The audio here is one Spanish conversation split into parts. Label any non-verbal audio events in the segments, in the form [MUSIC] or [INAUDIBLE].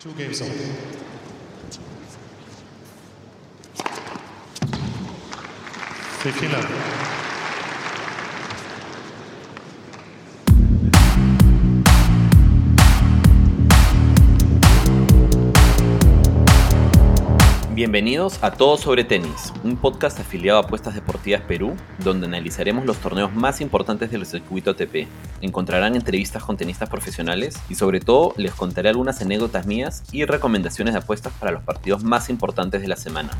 Two games old. Tequila. Bienvenidos a Todo sobre Tenis, un podcast afiliado a Apuestas Deportivas Perú, donde analizaremos los torneos más importantes del circuito ATP. Encontrarán entrevistas con tenistas profesionales y sobre todo les contaré algunas anécdotas mías y recomendaciones de apuestas para los partidos más importantes de la semana.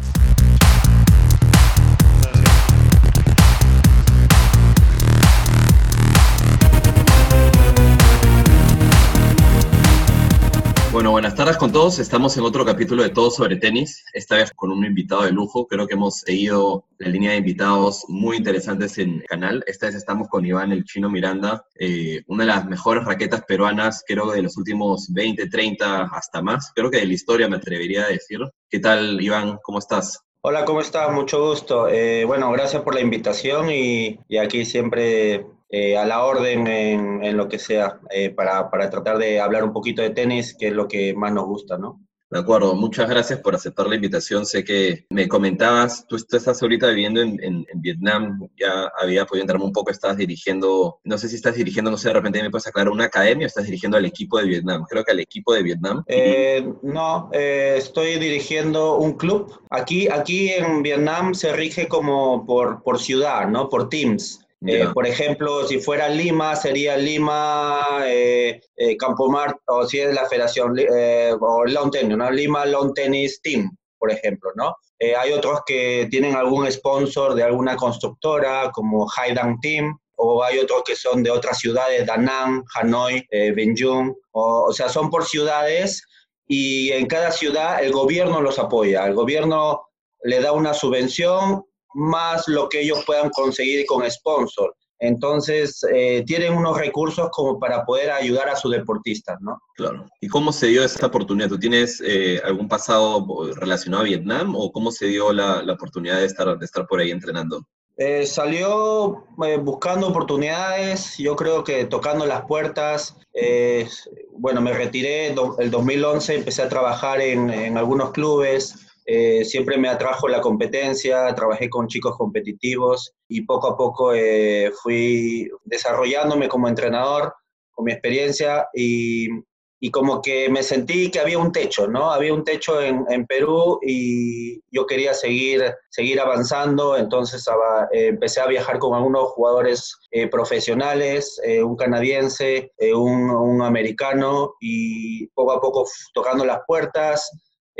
Bueno, buenas tardes con todos. Estamos en otro capítulo de Todo sobre Tenis, esta vez con un invitado de lujo. Creo que hemos seguido la línea de invitados muy interesantes en el canal. Esta vez estamos con Iván el Chino Miranda, eh, una de las mejores raquetas peruanas, creo de los últimos 20, 30, hasta más. Creo que de la historia me atrevería a decir. ¿Qué tal, Iván? ¿Cómo estás? Hola, ¿cómo estás? Mucho gusto. Eh, bueno, gracias por la invitación y, y aquí siempre eh, a la orden en, en lo que sea, eh, para, para, tratar de hablar un poquito de tenis, que es lo que más nos gusta, ¿no? De acuerdo, muchas gracias por aceptar la invitación. Sé que me comentabas, tú, estás ahorita viviendo en, en, en, Vietnam, ya había podido entrarme un poco, estás dirigiendo, no sé si estás dirigiendo, no sé, de repente me puedes aclarar, una academia o estás dirigiendo al equipo de Vietnam, creo que al equipo de Vietnam. Eh, no, eh, estoy dirigiendo un club. Aquí, aquí en Vietnam se rige como por, por ciudad, ¿no? Por teams. Eh, por ejemplo, si fuera Lima, sería Lima, eh, eh, Campomar, o si es la federación, eh, o Lawn Tennis, ¿no? Lima Lawn Tennis Team, por ejemplo, ¿no? Eh, hay otros que tienen algún sponsor de alguna constructora, como Haidang Team, o hay otros que son de otras ciudades, Da Nang, Hanoi, eh, Benjung, o, o sea, son por ciudades y en cada ciudad el gobierno los apoya, el gobierno le da una subvención más lo que ellos puedan conseguir con sponsor. Entonces, eh, tienen unos recursos como para poder ayudar a sus deportistas, ¿no? Claro. ¿Y cómo se dio esta oportunidad? ¿Tú tienes eh, algún pasado relacionado a Vietnam o cómo se dio la, la oportunidad de estar, de estar por ahí entrenando? Eh, salió eh, buscando oportunidades, yo creo que tocando las puertas. Eh, bueno, me retiré el 2011, empecé a trabajar en, en algunos clubes. Eh, siempre me atrajo la competencia, trabajé con chicos competitivos y poco a poco eh, fui desarrollándome como entrenador con mi experiencia y, y, como que me sentí que había un techo, ¿no? Había un techo en, Perú y yo quería seguir, seguir avanzando, entonces eh, empecé a viajar con algunos jugadores profesionales, un canadiense, un americano y poco a poco tocando las puertas,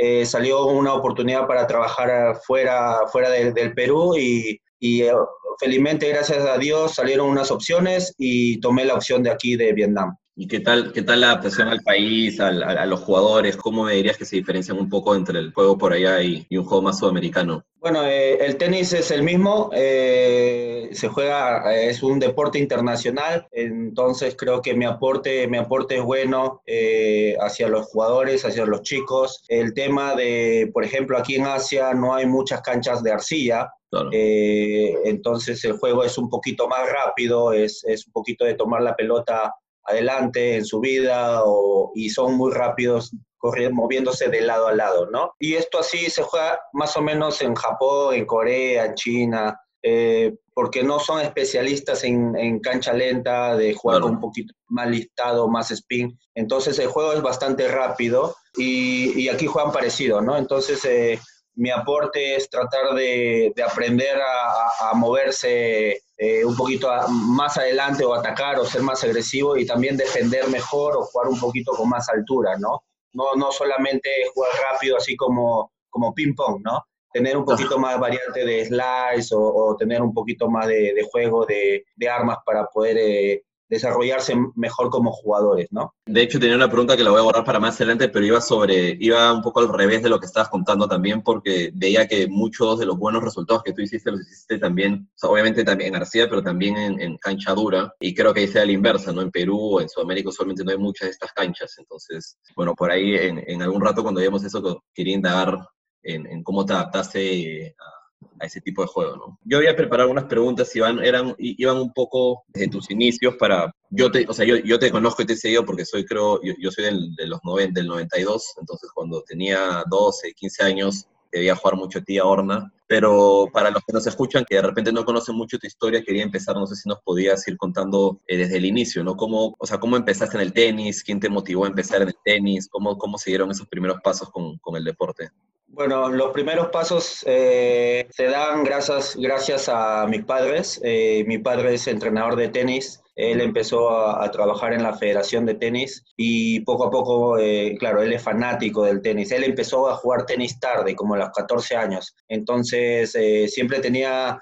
eh, salió una oportunidad para trabajar fuera, fuera de, del Perú y, y eh, felizmente, gracias a Dios, salieron unas opciones y tomé la opción de aquí de Vietnam. ¿Y qué tal, qué tal la adaptación al país, al, a, a, los jugadores? ¿Cómo me dirías que se diferencian un poco entre el juego por allá y, y un juego más sudamericano? Bueno, eh, el tenis es el mismo, eh, se juega, es un deporte internacional, entonces creo que mi aporte, mi aporte es bueno eh, hacia los jugadores, hacia los chicos. El tema de, por ejemplo, aquí en Asia no hay muchas canchas de arcilla, Claro. Eh, entonces el juego es un poquito más rápido, es, es, un poquito de tomar la pelota adelante en su vida o, y son muy rápidos corriendo, moviéndose de lado a lado, ¿no? Y esto así se juega más o menos en Japón, en Corea, en China, eh, porque no son especialistas en, en cancha lenta, de jugar claro. un poquito más listado, más spin. Entonces el juego es bastante rápido y, y aquí juegan parecido, ¿no? Entonces... Eh, mi aporte es tratar de, de aprender a, a moverse eh, un poquito a, más adelante o atacar o ser más agresivo y también defender mejor o jugar un poquito con más altura, ¿no? No, no solamente jugar rápido así como, como ping-pong, ¿no? Tener un poquito más variante de slice o, o tener un poquito más de, de juego de, de, armas para poder eh, desarrollarse mejor como jugadores, ¿no? De hecho, tenía una pregunta que la voy a guardar para más adelante, pero iba sobre, iba un poco al revés de lo que estabas contando también, porque veía que muchos de los buenos resultados que tú hiciste los hiciste también, obviamente también en García, pero también en, cancha dura, y creo que ahí sea la inversa, ¿no? En Perú o en Sudamérica usualmente no hay muchas de estas canchas, entonces, bueno, por ahí en, en algún rato cuando vimos eso, quería indagar en, cómo te adaptaste a a ese tipo de juego, ¿no? Yo había preparado unas preguntas, Iván, eran, iban un poco de tus inicios para, yo te, o sea, yo, yo te conozco y te he seguido porque soy, creo, yo, yo soy del, de los 90, del 92, entonces cuando tenía 12, 15 años, debía jugar mucho a ti a Horna, pero para los que nos escuchan, que de repente no conocen mucho tu historia, quería empezar, no sé si nos podías ir contando eh, desde el inicio, ¿no? ¿Cómo, o sea, ¿Cómo empezaste en el tenis? ¿Quién te motivó a empezar en el tenis? ¿Cómo, cómo se dieron esos primeros pasos con, con el deporte? Bueno, los primeros pasos eh, se dan gracias, a mis padres. Eh, mi padre es entrenador de tenis. Él empezó a, trabajar en la Federación de Tenis y poco a poco, eh, claro, él es fanático del tenis. Él empezó a jugar tenis tarde, como a los 14 años. Entonces, siempre tenía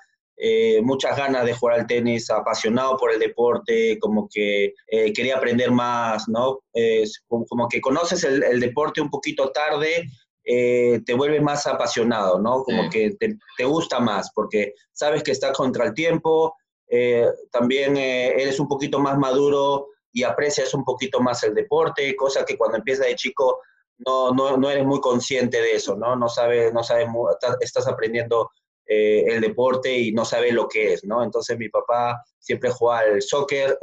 muchas ganas de jugar al tenis, apasionado por el deporte, como que quería aprender más, ¿no? como, que conoces el, deporte un poquito tarde eh, te vuelve más apasionado, ¿no? Como que te, gusta más, porque sabes que estás contra el tiempo, eh, también eh, eres un poquito más maduro y aprecias un poquito más el deporte, cosa que cuando empiezas de chico no, no, no eres muy consciente de eso, ¿no? No sabes, no sabes, estás aprendiendo el deporte y no sabes lo que es, ¿no? Entonces mi papá siempre jugaba al soccer,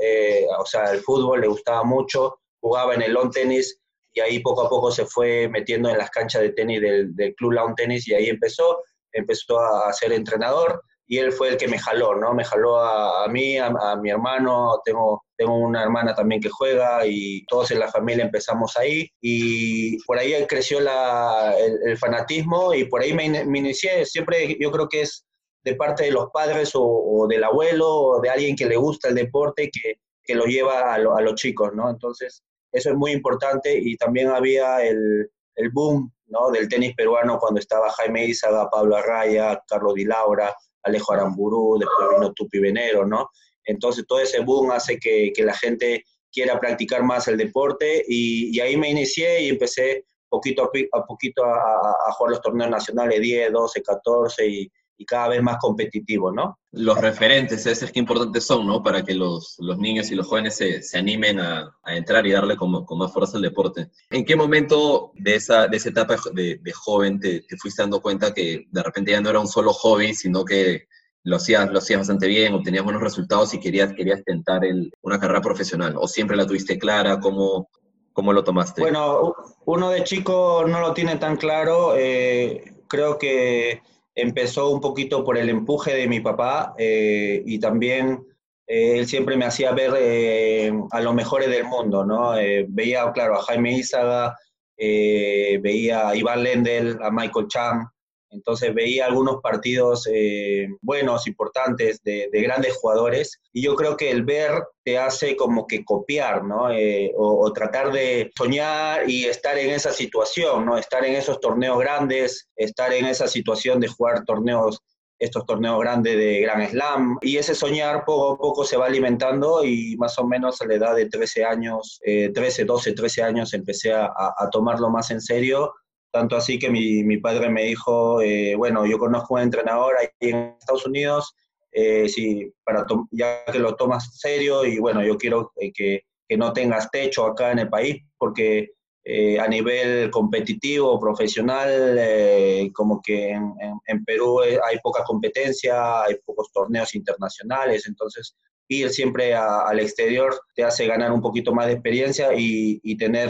o sea, el fútbol, le gustaba mucho, jugaba en el lawn tennis, y ahí poco a poco se fue metiendo en las canchas de tenis del, del Club Lawn Tennis y ahí empezó, empezó a ser entrenador y él fue el que me jaló, ¿no? Me jaló a, a mí, a, mi hermano, tengo, tengo una hermana también que juega y todos en la familia empezamos ahí y por ahí creció la, el, fanatismo y por ahí me, me, inicié, siempre yo creo que es de parte de los padres o, o, del abuelo o de alguien que le gusta el deporte que, que lo lleva a, a los chicos, ¿no? Entonces eso es muy importante y también había el, el boom ¿no? del tenis peruano cuando estaba Jaime Izaga, Pablo Arraya, Carlos Di Laura, Alejo Aramburú, después vino Tupi Venero, ¿no? Entonces todo ese boom hace que, que la gente quiera practicar más el deporte y, ahí me inicié y empecé poquito a, poquito a, a, jugar los torneos nacionales, 10, 12, 14 y, y cada vez más competitivo, ¿no? Los referentes, esos que importantes son, ¿no? Para que los, los niños y los jóvenes se, se animen a, a, entrar y darle con, con, más fuerza al deporte. ¿En qué momento de esa, de esa etapa de, de joven te, te, fuiste dando cuenta que de repente ya no era un solo hobby, sino que lo hacías, lo hacías bastante bien, obtenías buenos resultados y querías, querías tentar el, una carrera profesional? ¿O siempre la tuviste clara? ¿Cómo, ¿Cómo lo tomaste? Bueno, uno de chico no lo tiene tan claro. Eh, creo que empezó un poquito por el empuje de mi papá eh, y también eh, él siempre me hacía ver eh, a los mejores del mundo, ¿no? Veía, claro, a Jaime Izaga, veía a Iván Lendl, a Michael Chang, entonces veía algunos partidos eh, buenos, importantes, de, de, grandes jugadores, y yo creo que el ver te hace como que copiar, ¿no? Eh, o, o, tratar de soñar y estar en esa situación, ¿no? Estar en esos torneos grandes, estar en esa situación de jugar torneos estos torneos grandes de Gran Slam. Y ese soñar poco a poco se va alimentando y más o menos a la edad de 13 años, eh, 13, 12, 13 años empecé a, a, tomarlo más en serio tanto así que mi, mi padre me dijo, eh, bueno, yo conozco un entrenador ahí en Estados Unidos, eh, si, para ya que lo tomas serio y bueno, yo quiero eh, que, que, no tengas techo acá en el país porque a nivel competitivo, profesional, como que en, Perú hay poca competencia, hay pocos torneos internacionales, entonces ir siempre a, al exterior te hace ganar un poquito más de experiencia y tener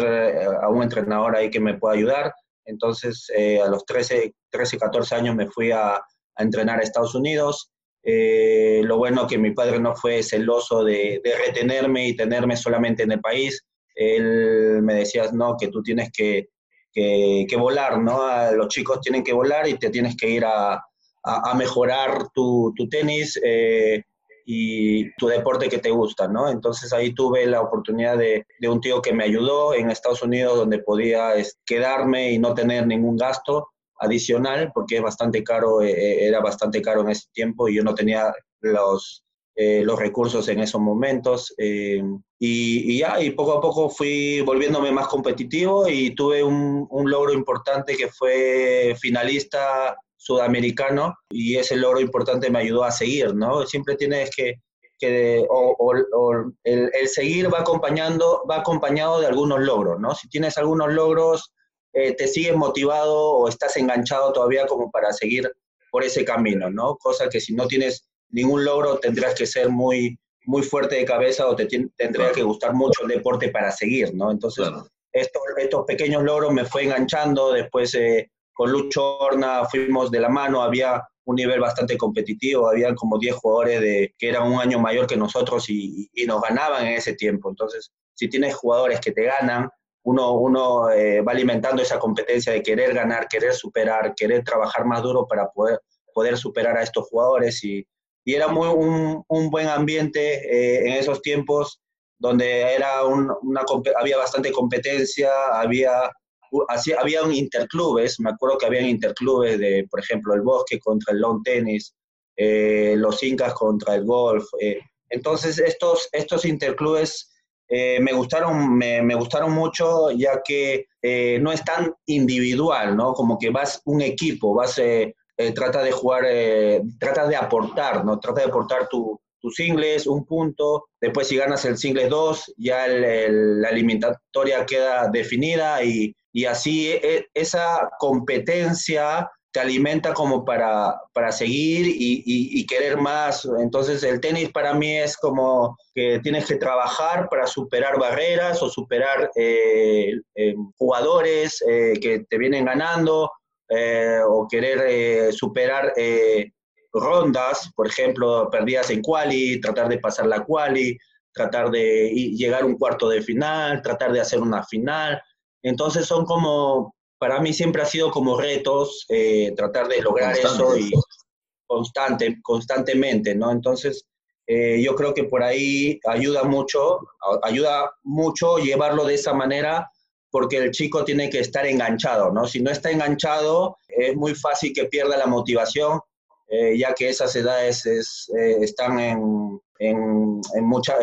a un entrenador ahí que me pueda ayudar. Entonces, eh, a los 13, 13, 14 años me fui a, a entrenar a Estados Unidos. Eh, lo bueno que mi padre no fue celoso de, retenerme y tenerme solamente en el país. Él me decía, no, que tú tienes que, que, volar, ¿no? Los chicos tienen que volar y te tienes que ir a, a mejorar tu, tu tenis. Eh, y tu deporte que te gusta, ¿no? Entonces ahí tuve la oportunidad de, de, un tío que me ayudó en Estados Unidos donde podía quedarme y no tener ningún gasto adicional porque es bastante caro, eh, eh, era bastante caro en ese tiempo y yo no tenía los, eh, los recursos en esos momentos. Eh, y, y, ya, y poco a poco fui volviéndome más competitivo y tuve un, un logro importante que fue finalista sudamericano y ese logro importante me ayudó a seguir, ¿no? Siempre tienes que, que o, o, o el, el, seguir va acompañando, va acompañado de algunos logros, ¿no? Si tienes algunos logros, eh, te sigues motivado o estás enganchado todavía como para seguir por ese camino, ¿no? Cosa que si no tienes ningún logro tendrás que ser muy, muy fuerte de cabeza o te tendría que gustar mucho el deporte para seguir, ¿no? Entonces, estos, estos, pequeños logros me fue enganchando, después eh, con Lucho Horna fuimos de la mano, había un nivel bastante competitivo, había como 10 jugadores de, que eran un año mayor que nosotros y, y, nos ganaban en ese tiempo. Entonces, si tienes jugadores que te ganan, uno, uno eh, va alimentando esa competencia de querer ganar, querer superar, querer trabajar más duro para poder, poder superar a estos jugadores y, y era muy, un, un buen ambiente eh, en esos tiempos donde era una, había bastante competencia, había, así, había un interclubes, me acuerdo que habían interclubes de, por ejemplo, el bosque contra el lawn tennis, eh, los incas contra el golf. Eh. Entonces, estos, estos interclubes me, gustaron, me, me, gustaron mucho ya que no es tan individual, ¿no? Como que vas un equipo, vas eh, trata de jugar, eh, trata de aportar, ¿no? Trata de aportar tu, tus singles, un punto, después si ganas el singles 2, ya la eliminatoria queda definida y, y así e, esa competencia te alimenta como para, para seguir y, querer más. Entonces el tenis para mí es como que tienes que trabajar para superar barreras o superar eh, jugadores que te vienen ganando eh, o querer eh, superar eh, rondas, por ejemplo, perdidas en quali, tratar de pasar la quali, tratar de llegar a un cuarto de final, tratar de hacer una final. Entonces son como, para mí siempre ha sido como retos tratar de lograr eso y constante, constantemente, ¿no? Entonces, yo creo que por ahí ayuda mucho, ayuda mucho llevarlo de esa manera porque el chico tiene que estar enganchado, ¿no? Si no está enganchado, es muy fácil que pierda la motivación, eh, ya que esas edades eh, están en, en, en mucha,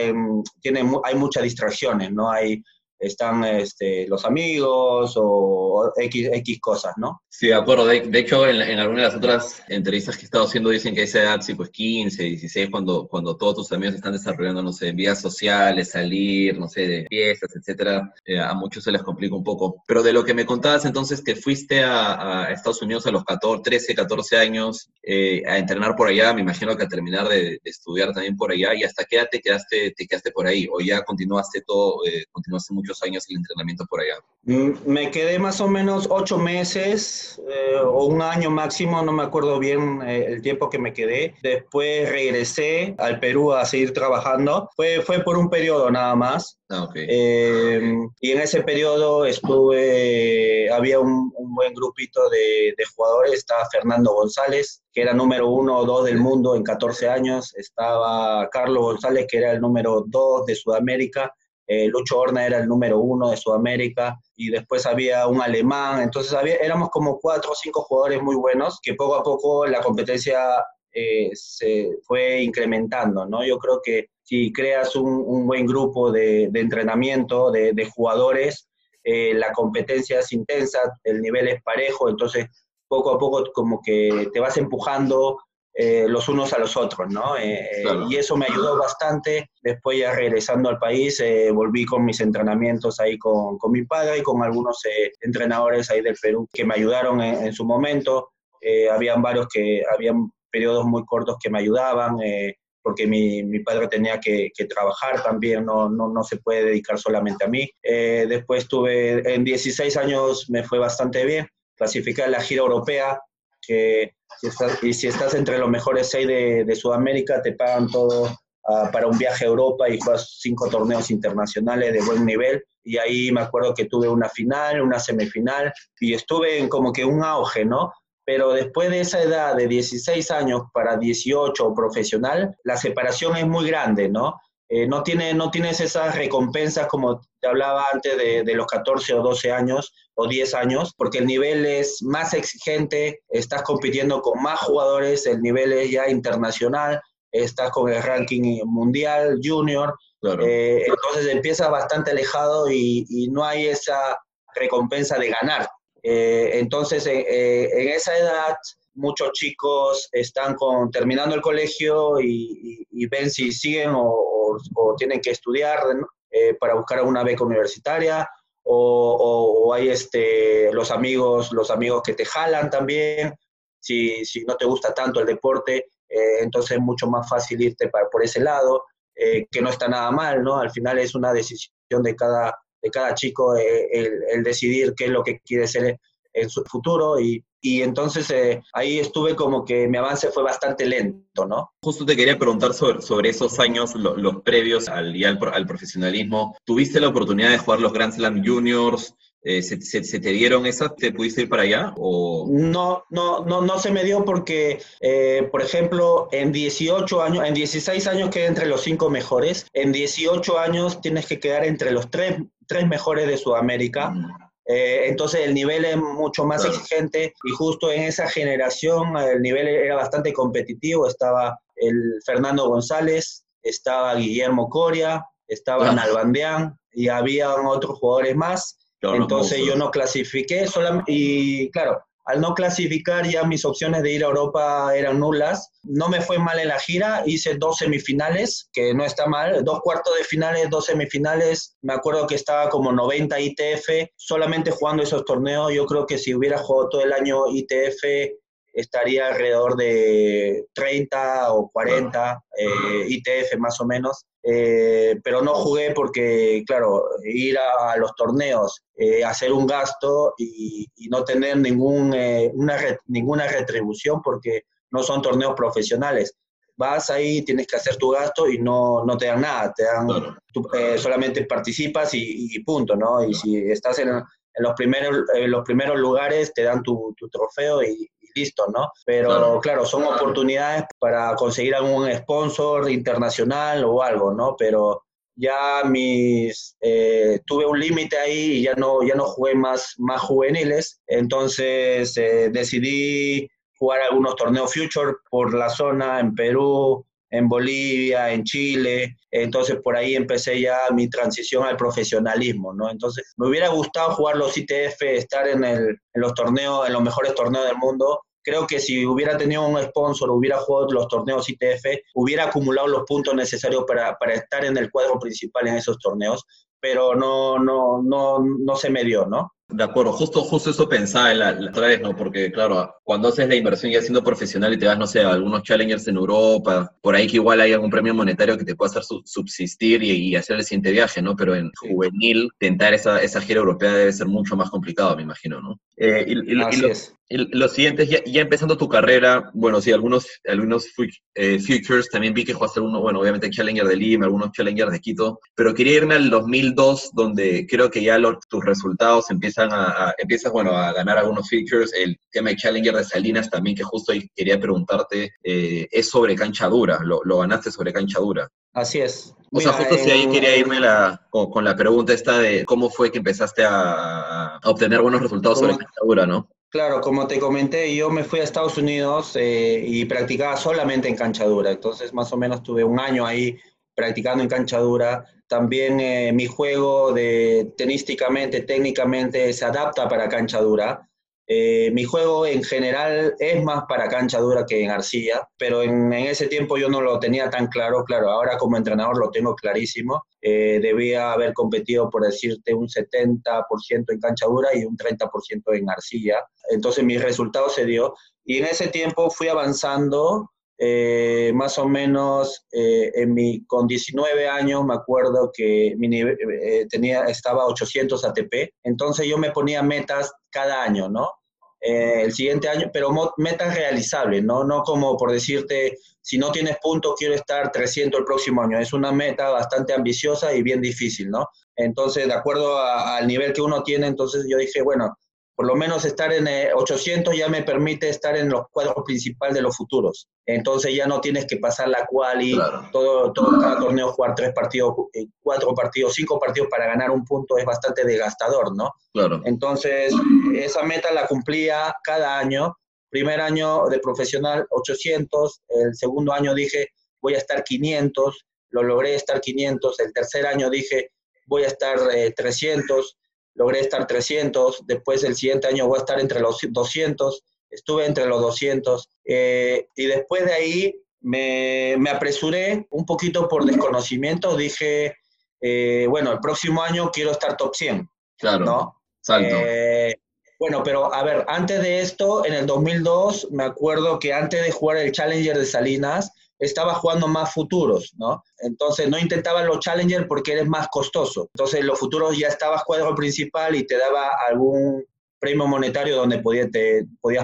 tienen, hay muchas distracciones, ¿no? Hay, están este, los amigos o X, X cosas, ¿no? Sí, de acuerdo. De, hecho, en, en algunas de las otras entrevistas que he estado haciendo dicen que esa edad, sí, pues 15, 16, cuando, cuando todos tus amigos están desarrollando, no sé, vías sociales, salir, no sé, de fiestas, etcétera, eh, a muchos se les complica un poco. Pero de lo que me contabas entonces, que fuiste a, Estados Unidos a los 14, 13, 14 años eh, a entrenar por allá, me imagino que a terminar de, estudiar también por allá, ¿y hasta qué edad te quedaste, te quedaste por ahí? ¿O ya continuaste todo, eh, continuaste mucho años el entrenamiento por allá? Mm, me quedé más o menos ocho meses eh, o un año máximo, no me acuerdo bien eh, el tiempo que me quedé. Después regresé al Perú a seguir trabajando. Fue, fue por un periodo nada más. Ah, okay. eh, y en ese periodo estuve, había un, un buen grupito de, de, jugadores, estaba Fernando González, que era número uno o dos del mundo en 14 años, estaba Carlos González, que era el número dos de Sudamérica, eh, Lucho Horna era el número uno de Sudamérica y después había un alemán, entonces había, éramos como cuatro o cinco jugadores muy buenos que poco a poco la competencia eh, se fue incrementando, ¿no? Yo creo que si creas un, buen grupo de, entrenamiento, de, de jugadores, eh, la competencia es intensa, el nivel es parejo, entonces poco a poco como que te vas empujando eh, los unos a los otros, ¿no? Eh, eh, claro. Y eso me ayudó bastante. Después ya regresando al país, eh, volví con mis entrenamientos ahí con, con, mi padre y con algunos entrenadores ahí del Perú que me ayudaron en, en su momento. habían varios que, habían periodos muy cortos que me ayudaban, porque mi, mi, padre tenía que, que trabajar también, no, no, no, se puede dedicar solamente a mí. después tuve, en 16 años me fue bastante bien, clasificar la gira europea, que si estás, y si estás entre los mejores seis de, de Sudamérica, te pagan todo uh, para un viaje a Europa y juegas cinco torneos internacionales de buen nivel. Y ahí me acuerdo que tuve una final, una semifinal, y estuve en como que un auge, ¿no? Pero después de esa edad de 16 años para 18 profesional, la separación es muy grande, ¿no? Eh, no, tiene, no tienes esas recompensas como te hablaba antes de, de, los 14 o 12 años o 10 años, porque el nivel es más exigente, estás compitiendo con más jugadores, el nivel es ya internacional, estás con el ranking mundial, junior, claro. eh, entonces empieza bastante alejado y, y, no hay esa recompensa de ganar. Eh, entonces, en esa edad muchos chicos están con, terminando el colegio y, y, y ven si siguen o, o, tienen que estudiar eh, para buscar una beca universitaria o, hay este, los, amigos, los amigos que te jalan también si, si no te gusta tanto el deporte, entonces es mucho más fácil irte para, por ese lado, que no está nada mal, ¿no? Al final es una decisión de cada, de cada chico el, el, decidir qué es lo que quiere ser en su futuro y, y entonces eh, ahí estuve como que mi avance fue bastante lento, ¿no? Justo te quería preguntar sobre, sobre esos años, los previos al, al, profesionalismo. ¿Tuviste la oportunidad de jugar los Grand Slam Juniors? Eh, ¿se, se, te dieron esas? ¿Te pudiste ir para allá? O... No, no, no, no se me dio porque, eh, por ejemplo, en 18 años, en 16 años quedé entre los cinco mejores, en 18 años tienes que quedar entre los tres, tres mejores de Sudamérica. Eh, entonces el nivel es mucho más exigente y justo en esa generación el nivel era bastante competitivo. Estaba el Fernando González, estaba Guillermo Coria, estaba ah. Nalbandián y había otros jugadores más. entonces yo no clasifiqué solamente, y claro, al no clasificar ya mis opciones de ir a Europa eran nulas. No me fue mal en la gira, hice dos semifinales, que no está mal, dos cuartos de finales, dos semifinales. Me acuerdo que estaba como 90 ITF, solamente jugando esos torneos. Yo creo que si hubiera jugado todo el año ITF estaría alrededor de 30 o 40 eh, ITF más o menos. Eh, pero no jugué porque, claro, ir a, los torneos, eh, hacer un gasto y, no tener ningún, una ninguna retribución porque no son torneos profesionales. Vas ahí, tienes que hacer tu gasto y no, no te dan nada, te dan, solamente participas y, punto, ¿no? Y si estás en, en los, primeros, en los primeros lugares, te dan tu, tu trofeo y, listo, ¿no? Pero claro. son oportunidades para conseguir algún sponsor internacional o algo, ¿no? Pero ya mis eh, tuve un límite ahí y ya no ya no jugué más más juveniles entonces eh, decidí jugar algunos torneos future por la zona en Perú en Bolivia en Chile entonces por ahí empecé ya mi transición al profesionalismo no entonces me hubiera gustado jugar los ITF estar en los torneos en los mejores torneos del mundo creo que si hubiera tenido un sponsor, hubiera jugado los torneos ITF, hubiera acumulado los puntos necesarios para, para estar en el cuadro principal en esos torneos, pero no, no, no, no se me dio, ¿no? De acuerdo, justo, justo eso pensaba la, la otra vez, ¿no? Porque, claro, cuando haces la inversión ya siendo profesional y te vas, no sé, a algunos challengers en Europa, por ahí que igual hay algún premio monetario que te pueda hacer subsistir y, hacer el siguiente viaje, ¿no? Pero en juvenil, tentar esa, esa gira europea debe ser mucho más complicado, me imagino, ¿no? Eh, y, Así es los siguientes, ya, ya, empezando tu carrera, bueno, sí, algunos, algunos eh, futures, también vi que jugaste uno, bueno, obviamente Challenger de Lima, algunos Challenger de Quito, pero quería irme al 2002, donde creo que ya tus resultados empiezan a, empiezas, bueno, a ganar algunos futures, el tema de Challenger de Salinas también, que justo ahí quería preguntarte, eh, es sobre cancha dura, lo, lo, ganaste sobre cancha dura. Así es. O sea, justo si ahí quería irme la, con, la pregunta esta de cómo fue que empezaste a, a obtener buenos resultados sobre cancha dura, ¿no? Claro, como te comenté, yo me fui a Estados Unidos eh, y practicaba solamente en cancha dura, entonces más o menos tuve un año ahí practicando en cancha dura. También eh, mi juego de tenísticamente, técnicamente se adapta para cancha dura. Eh, mi juego en general es más para cancha dura que en arcilla, pero en, ese tiempo yo no lo tenía tan claro. Claro, ahora como entrenador lo tengo clarísimo. Eh, debía haber competido, por decirte, un 70% en cancha dura y un 30% en arcilla. Entonces mi resultado se dio. Y en ese tiempo fui avanzando eh, más o menos en mi, con 19 años me acuerdo que mi tenía, estaba 800 ATP, entonces yo me ponía metas cada año, ¿no? Eh, el siguiente año, pero metas realizables, ¿no? No como por decirte, si no tienes puntos, quiero estar 300 el próximo año. Es una meta bastante ambiciosa y bien difícil, ¿no? Entonces, de acuerdo al nivel que uno tiene, entonces yo dije, bueno, por lo menos estar en 800 eh, ya me permite estar en los cuadros principales de los futuros. Entonces ya no tienes que pasar la quali, todo, todo cada torneo jugar tres partidos, eh, cuatro partidos, cinco partidos para ganar un punto es bastante desgastador, ¿no? Claro. Entonces esa meta la cumplía cada año. Primer año de profesional 800, el segundo año dije voy a estar 500, lo logré estar 500, el tercer año dije voy a estar 300, eh, logré estar 300, después el siguiente año voy a estar entre los 200, estuve entre los 200, eh, y después de ahí me, me, apresuré un poquito por desconocimiento, dije, eh, bueno, el próximo año quiero estar top 100. Claro, salto. Eh, Bueno, pero a ver, antes de esto, en el 2002, me acuerdo que antes de jugar el Challenger de Salinas, estaba jugando más futuros, ¿no? Entonces no intentaba los Challenger porque eres más costoso. Entonces los futuros ya estabas cuadro principal y te daba algún premio monetario donde podías,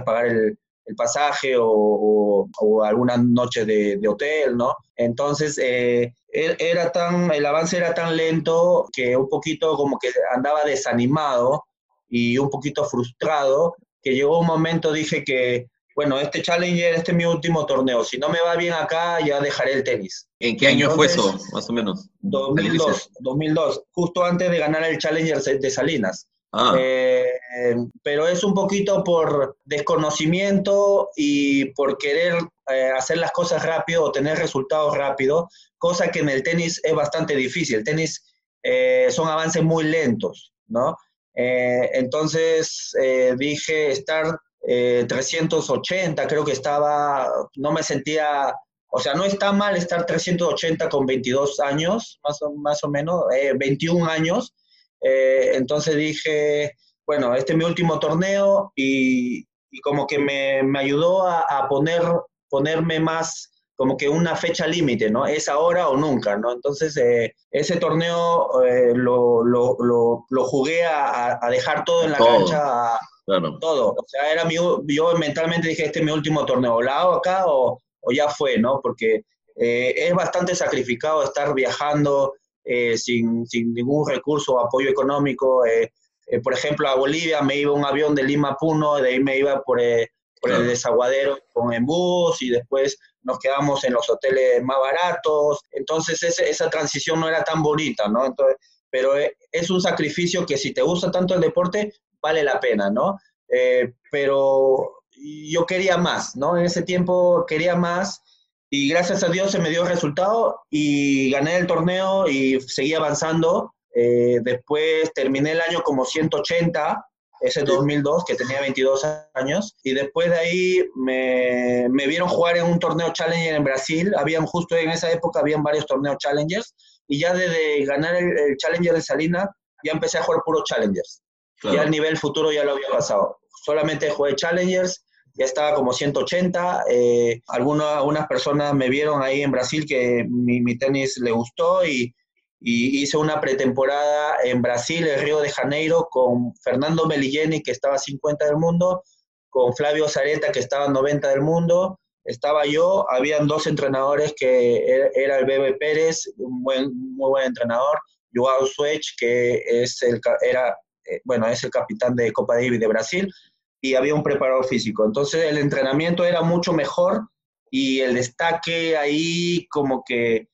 pagar el, pasaje o, o, algunas noches de, de, hotel, ¿no? Entonces, eh, e, era tan, el avance era tan lento que un poquito como que andaba desanimado y un poquito frustrado, que llegó un momento, dije que, bueno, este Challenger, este es mi último torneo, si no me va bien acá, ya dejaré el tenis. ¿En qué año Entonces, fue eso, más o menos? 2002, 2002, justo antes de ganar el Challenger de Salinas. Ah. Eh, pero es un poquito por desconocimiento y por querer eh, hacer las cosas rápido o tener resultados rápido, cosa que en el tenis es bastante difícil. El tenis eh, son avances muy lentos, ¿no? Entonces dije estar 380, creo que estaba, no me sentía, o sea, no está mal estar 380 con 22 años, más o, más o menos, 21 años. entonces dije, bueno, este es mi último torneo y, y como que me, me ayudó a, a, poner, ponerme más como que una fecha límite, ¿no? Es ahora o nunca, ¿no? Entonces, eh, ese torneo eh, lo, lo, lo, lo, jugué a, a, dejar todo en la todo. cancha, a, claro. todo. O sea, era mi, yo mentalmente dije, este es mi último torneo, ¿lo hago acá o, o ya fue, ¿no? Porque eh, es bastante sacrificado estar viajando eh, sin, sin, ningún recurso o apoyo económico. Eh, por ejemplo, a Bolivia me iba un avión de Lima a Puno, de ahí me iba por, por claro. el desaguadero con en bus y después nos quedamos en los hoteles más baratos, entonces ese, esa transición no era tan bonita, ¿no? Entonces, pero eh, es un sacrificio que si te gusta tanto el deporte, vale la pena, ¿no? Eh, pero yo quería más, ¿no? En ese tiempo quería más y gracias a Dios se me dio el resultado y gané el torneo y seguí avanzando. Eh, después terminé el año como 180 ese 2002, que tenía 22 años, y después de ahí me, me, vieron jugar en un torneo Challenger en Brasil, habían justo en esa época, habían varios torneos Challengers, y ya desde ganar el, el Challenger de Salina, ya empecé a jugar puros Challengers. Claro. Ya el nivel futuro ya lo había pasado. Solamente jugué Challengers, ya estaba como 180. Eh, algunas, algunas personas me vieron ahí en Brasil que mi, mi tenis le gustó y, y hice una pretemporada en Brasil, en Río de Janeiro, con Fernando Melilleni, que estaba a 50 del mundo, con Flavio Zareta, que estaba a 90 del mundo, estaba yo, habían dos entrenadores que era el Bebe Pérez, un buen, muy buen entrenador, Joao Suech, que es el, era, eh, bueno, es el capitán de Copa Davis de Brasil, y había un preparador físico. Entonces el entrenamiento era mucho mejor y el destaque ahí como que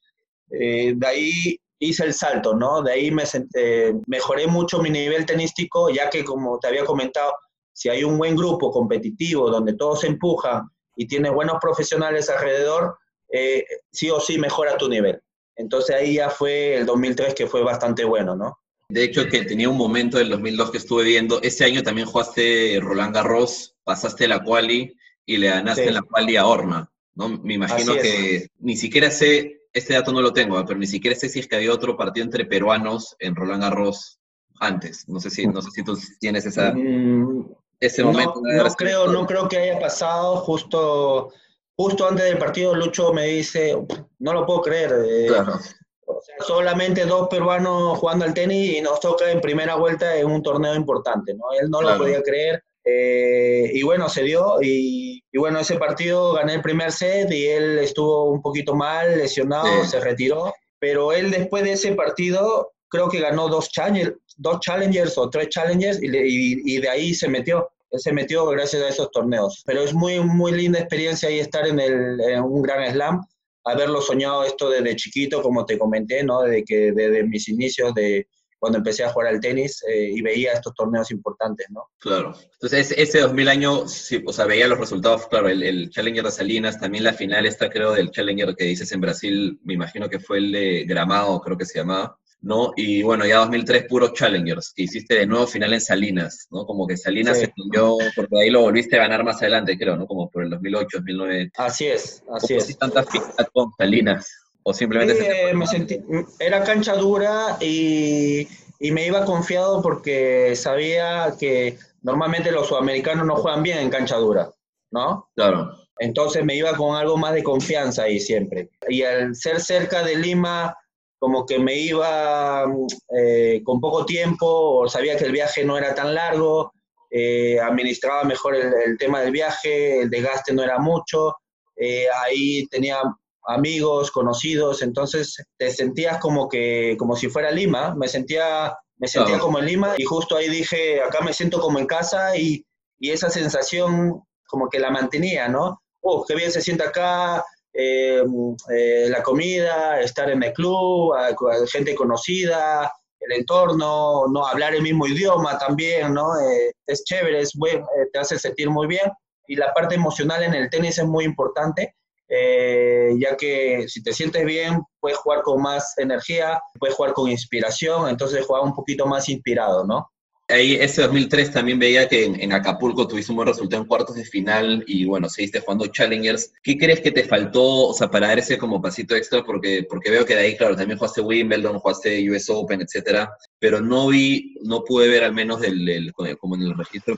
eh, de ahí hice el salto, ¿no? De ahí me senté, mejoré mucho mi nivel tenístico, ya que como te había comentado, si hay un buen grupo competitivo donde todos se empujan y tienes buenos profesionales alrededor, eh, sí o sí mejora tu nivel. Entonces ahí ya fue el 2003 que fue bastante bueno, ¿no? De hecho, que tenía un momento del 2002 que estuve viendo. Ese año también jugaste Roland Garros, pasaste la quali y le ganaste sí. la quali a Horna, ¿no? Me imagino que ni siquiera sé este dato no lo tengo, pero ni siquiera sé si es que había otro partido entre peruanos en Roland Garros antes. No sé si, no sé si tú tienes esa, mm, ese momento. No, no creo, no creo que haya pasado justo, justo antes del partido. Lucho me dice, no lo puedo creer. Eh, claro. O sea, solamente dos peruanos jugando al tenis y nos toca en primera vuelta en un torneo importante. ¿no? Él no claro. lo podía creer. Eh, y bueno, se dio y, y, bueno, ese partido gané el primer set y él estuvo un poquito mal, lesionado, sí. se retiró, pero él después de ese partido creo que ganó dos, challenge, dos challengers o tres challengers y, y, y, de ahí se metió. Él se metió gracias a esos torneos. Pero es muy, muy linda experiencia ahí estar en, el, en un gran slam, haberlo soñado esto desde chiquito, como te comenté, ¿no? Desde, que, desde mis inicios de, cuando empecé a jugar al tenis eh, y veía estos torneos importantes, ¿no? Claro. Entonces, ese 2000 año, sí, o sea, veía los resultados, claro, el, el, Challenger de Salinas, también la final esta, creo, del Challenger que dices en Brasil, me imagino que fue el de Gramado, creo que se llamaba, ¿no? Y bueno, ya 2003, puros Challengers, que hiciste de nuevo final en Salinas, ¿no? Como que Salinas sí. se cambió, porque ahí lo volviste a ganar más adelante, creo, ¿no? Como por el 2008, 2009. Así es, así es. tanta fiesta con Salinas? ¿O simplemente... Sí, se me sentí, era cancha dura y, y, me iba confiado porque sabía que normalmente los sudamericanos no juegan bien en cancha dura, ¿no? Claro. Entonces me iba con algo más de confianza ahí siempre. Y al ser cerca de Lima, como que me iba eh, con poco tiempo, o sabía que el viaje no era tan largo, eh, administraba mejor el, tema del viaje, el desgaste no era mucho, eh, ahí tenía amigos, conocidos, entonces te sentías como que, como si fuera Lima, me sentía, me sentía como en Lima y justo ahí dije, acá me siento como en casa y, y esa sensación como que la mantenía, ¿no? Oh, qué bien se siente acá, eh, eh, la comida, estar en el club, gente conocida, el entorno, no hablar el mismo idioma también, ¿no? Eh, es chévere, es bueno, te hace sentir muy bien. Y la parte emocional en el tenis es muy importante, ya que si te sientes bien, puedes jugar con más energía, puedes jugar con inspiración, entonces jugar un poquito más inspirado, ¿no? Ahí ese 2003 también veía que en, Acapulco tuviste un buen resultado en cuartos de final y bueno, seguiste jugando Challengers. ¿Qué crees que te faltó, o sea, para dar ese como pasito extra? Porque, porque veo que de ahí, claro, también jugaste Wimbledon, jugaste US Open, etcétera, pero no vi, no pude ver al menos como en el registro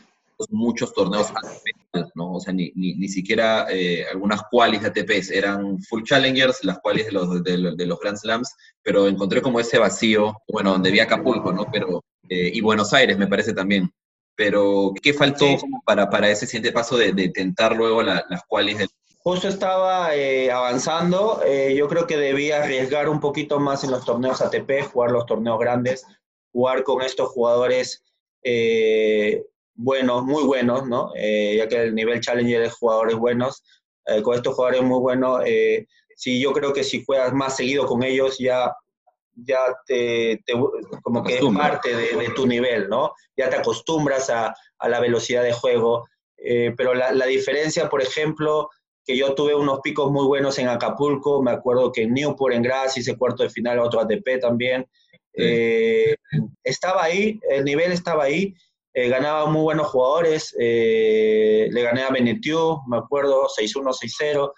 muchos torneos ATP, ¿no? O sea, ni, ni, siquiera eh, algunas qualis de ATPs, eran full challengers, las qualis de los, de, los Grand Slams, pero encontré como ese vacío, bueno, donde vi Acapulco, ¿no? Pero eh, y Buenos Aires, me parece también. Pero, ¿qué faltó para, para ese siguiente paso de, de tentar luego las cuales? Justo estaba eh, avanzando, eh, yo creo que debía arriesgar un poquito más en los torneos ATP, jugar los torneos grandes, jugar con estos jugadores buenos, muy buenos, ¿no? ya que el nivel Challenger es jugadores buenos, con estos jugadores muy buenos, sí, yo creo que si juegas más seguido con ellos ya ya te, como que es parte de, tu nivel, ¿no? Ya te acostumbras a, a la velocidad de juego. Eh, pero la, la, diferencia, por ejemplo, que yo tuve unos picos muy buenos en Acapulco, me acuerdo que en Newport, en Graz, hice cuarto de final, otro ATP también. Eh, estaba ahí, el nivel estaba ahí, eh, ganaba muy buenos jugadores, le gané a Benetiu, me acuerdo, 6-1, 6-0.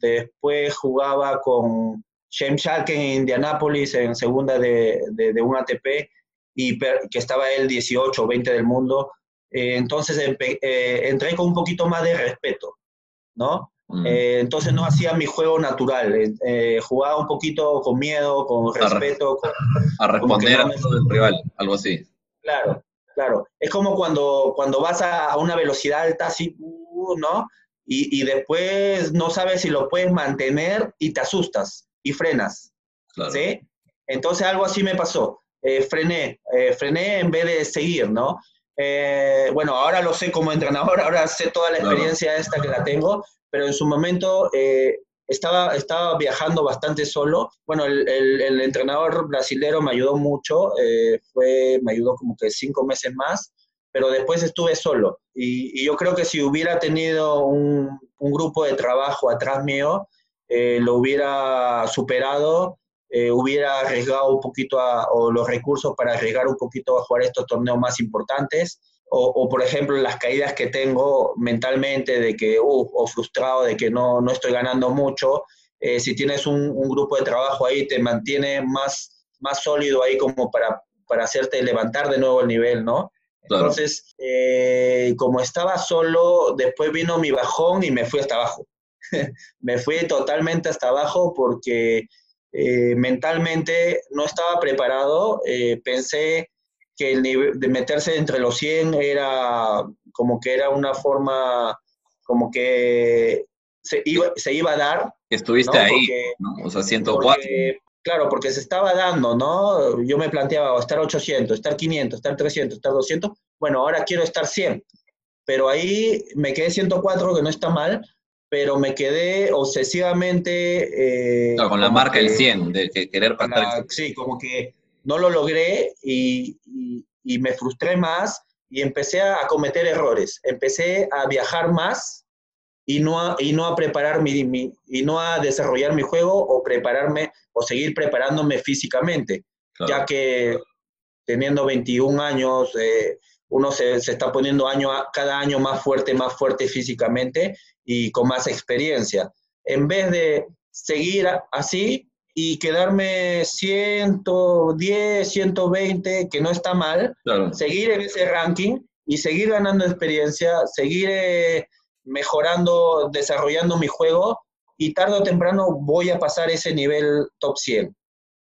Después jugaba con, James Schalke en Indianápolis en segunda de, de, un ATP y que estaba él 18 o 20 del mundo. Eh, entonces eh, entré con un poquito más de respeto, ¿no? Mm. Eh, entonces no hacía mi juego natural, jugaba un poquito con miedo, con respeto. A, responder a rival, algo así. Claro, claro. Es como cuando, cuando vas a, una velocidad alta, así, uh, ¿no? Y, y, después no sabes si lo puedes mantener y te asustas y frenas. ¿Sí? Entonces algo así me pasó. Eh, frené, eh, frené en vez de seguir, ¿no? Eh, bueno, ahora lo sé como entrenador, [LAUGHS] ahora sé toda la experiencia esta que la tengo, pero en su momento estaba, estaba viajando bastante solo. Bueno, el, el, entrenador brasilero me ayudó mucho, fue, me ayudó como que cinco meses más, pero después estuve solo. Y, y yo creo que si hubiera tenido un, un grupo de trabajo atrás mío, eh, lo hubiera superado, eh, hubiera arriesgado un poquito a, o los recursos para arriesgar un poquito a jugar estos torneos más importantes. O, por ejemplo, las caídas que tengo mentalmente de que, uh, o frustrado de que no, no estoy ganando mucho, eh, si tienes un, un, grupo de trabajo ahí, te mantiene más, más sólido ahí como para, para hacerte levantar de nuevo el nivel, ¿no? Entonces, como estaba solo, después vino mi bajón y me fui hasta abajo. [LAUGHS] me fui totalmente hasta abajo porque eh, mentalmente no estaba preparado. Eh, pensé que el nivel de meterse entre los 100 era como que era una forma, como que se iba, se iba a dar. Estuviste ahí, o sea, 104. claro, porque se estaba dando, ¿no? Yo me planteaba estar 800, estar 500, estar 300, estar 200. Bueno, ahora quiero estar 100. Pero ahí me quedé 104, que no está mal, pero me quedé obsesivamente... Eh, con la marca del 100, de querer pasar. sí, como que no lo logré y, y, me frustré más y empecé a cometer errores. Empecé a viajar más y no a, y no a preparar mi, mi, y no a desarrollar mi juego o prepararme o seguir preparándome físicamente, ya que teniendo 21 años, eh, uno se, se, está poniendo año cada año más fuerte, más fuerte físicamente y con más experiencia. En vez de seguir así y quedarme 110, 120, que no está mal, seguir en ese ranking y seguir ganando experiencia, seguir eh, mejorando, desarrollando mi juego y tarde o temprano voy a pasar ese nivel top 100,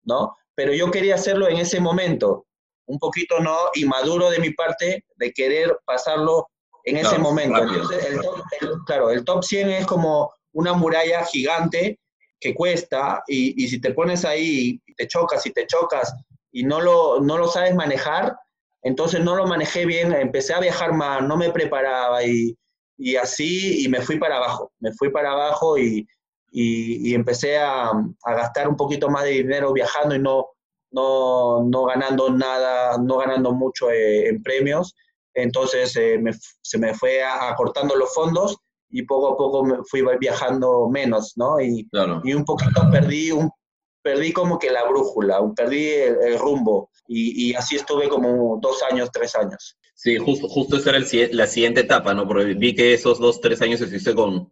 ¿no? Pero yo quería hacerlo en ese momento, un poquito no inmaduro de mi parte de querer pasarlo en ese momento. Entonces, el top, claro, el top 100 es como una muralla gigante que cuesta y, y, si te pones ahí y te chocas y te chocas y no lo, no lo sabes manejar, entonces no lo manejé bien, empecé a viajar más, no me preparaba y, y así y me fui para abajo, me fui para abajo y, y empecé a, a, gastar un poquito más de dinero viajando y no, no, no ganando nada, no ganando mucho eh, en premios. Entonces eh, me, se me fue acortando los fondos y poco a poco me fui viajando menos, ¿no? Y, claro. y un poquito perdí, un, perdí como que la brújula, perdí el, el rumbo y, y, así estuve como dos años, tres años. Sí, justo, justo esa era el, la siguiente etapa, ¿no? Porque vi que esos dos, tres años estuviste con,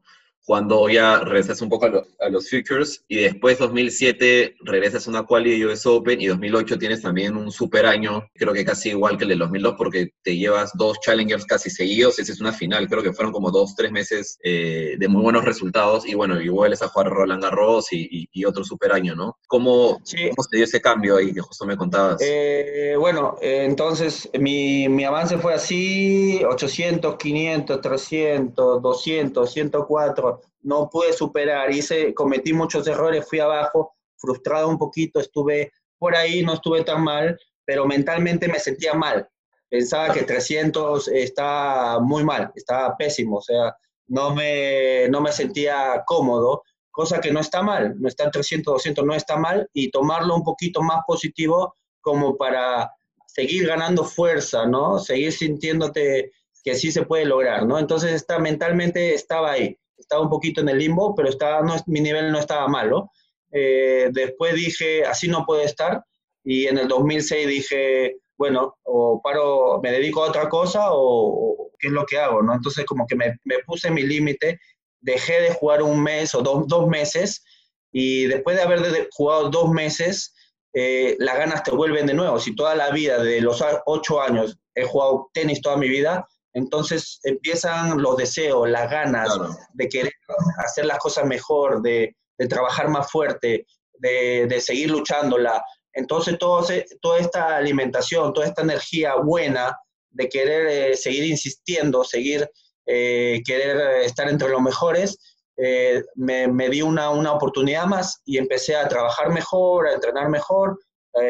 cuando ya regresas un poco a, lo, a, los Futures y después 2007 regresas a una quali de US Open y 2008 tienes también un super año, creo que casi igual que el de 2002 porque te llevas dos Challengers casi seguidos, esa es una final, creo que fueron como dos, tres meses eh, de muy buenos resultados y bueno, y vuelves a jugar Roland Garros y, y, y otro super año, ¿no? ¿Cómo, sí. ¿Cómo se dio ese cambio ahí que justo me contabas? Eh, bueno, eh, entonces mi, mi avance fue así, 800, 500, 300, 200, 104, no pude superar, hice, cometí muchos errores, fui abajo, frustrado un poquito, estuve por ahí, no estuve tan mal, pero mentalmente me sentía mal. Pensaba que 300 está muy mal, estaba pésimo, o sea, no me, no me sentía cómodo, cosa que no está mal, no está 300, 200, no está mal, y tomarlo un poquito más positivo como para seguir ganando fuerza, ¿no? Seguir sintiéndote que sí se puede lograr, ¿no? Entonces está, mentalmente estaba ahí estaba un poquito en el limbo, pero estaba, mi nivel no estaba malo. Eh, después dije, así no puede estar, y en el 2006 dije, bueno, o paro, me dedico a otra cosa o, o qué es lo que hago, ¿no? Entonces como que me, puse mi límite, dejé de jugar un mes o dos, dos meses, y después de haber jugado dos meses, eh, las ganas te vuelven de nuevo. Si toda la vida, de los ocho años, he jugado tenis toda mi vida, entonces empiezan los deseos, las ganas claro. de querer hacer las cosas mejor, de, de trabajar más fuerte, de, de, seguir luchándola. Entonces todo, toda esta alimentación, toda esta energía buena de querer eh, seguir insistiendo, seguir, eh, querer estar entre los mejores, eh, me, me, di una, una, oportunidad más y empecé a trabajar mejor, a entrenar mejor.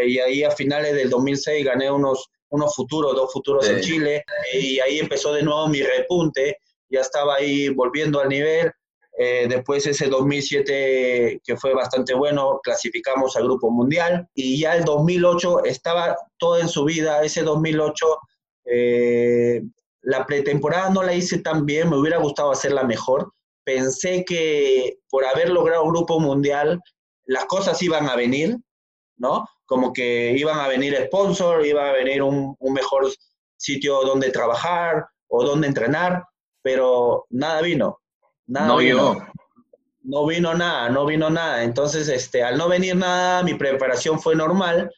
Y ahí a finales del 2006 gané unos unos futuros, dos futuros sí. en Chile, y ahí empezó de nuevo mi repunte, ya estaba ahí volviendo al nivel. Eh, después ese 2007, que fue bastante bueno, clasificamos al Grupo Mundial, y ya el 2008 estaba todo en su vida, ese 2008, eh, la pretemporada no la hice tan bien, me hubiera gustado hacerla mejor. Pensé que por haber logrado Grupo Mundial, las cosas iban a venir, ¿no? Como que iban a venir sponsors, iba a venir un, un, mejor sitio donde trabajar o donde entrenar, pero nada vino. Nada no vino. Vino. No vino nada, no vino nada. Entonces, este, al no venir nada, mi preparación fue normal,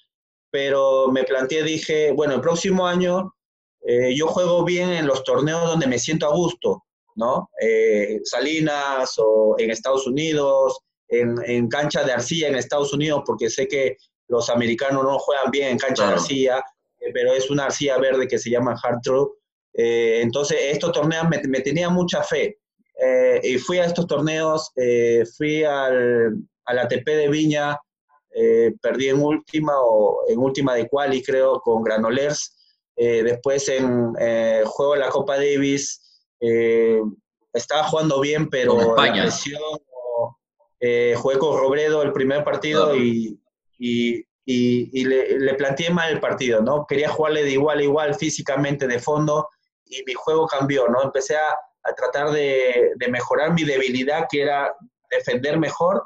pero me planteé, dije, bueno, el próximo año eh, yo juego bien en los torneos donde me siento a gusto, ¿no? Eh, Salinas o en Estados Unidos, en, en cancha de arcilla en Estados Unidos, porque sé que los americanos no juegan bien en cancha claro. de arcilla, eh, pero es una arcilla verde que se llama Hard True. Eh, entonces, estos torneos me, me tenía mucha fe. Eh, y fui a estos torneos, eh, fui al, al ATP de Viña, perdí en última o en última de quali, creo, con Granolers. después en juego la Copa Davis, estaba jugando bien, pero la presión, jugué con Robredo el primer partido claro. y y, y, le, planteé mal el partido, ¿no? Quería jugarle de igual a igual físicamente de fondo y mi juego cambió, ¿no? Empecé a, a tratar de, de, mejorar mi debilidad, que era defender mejor,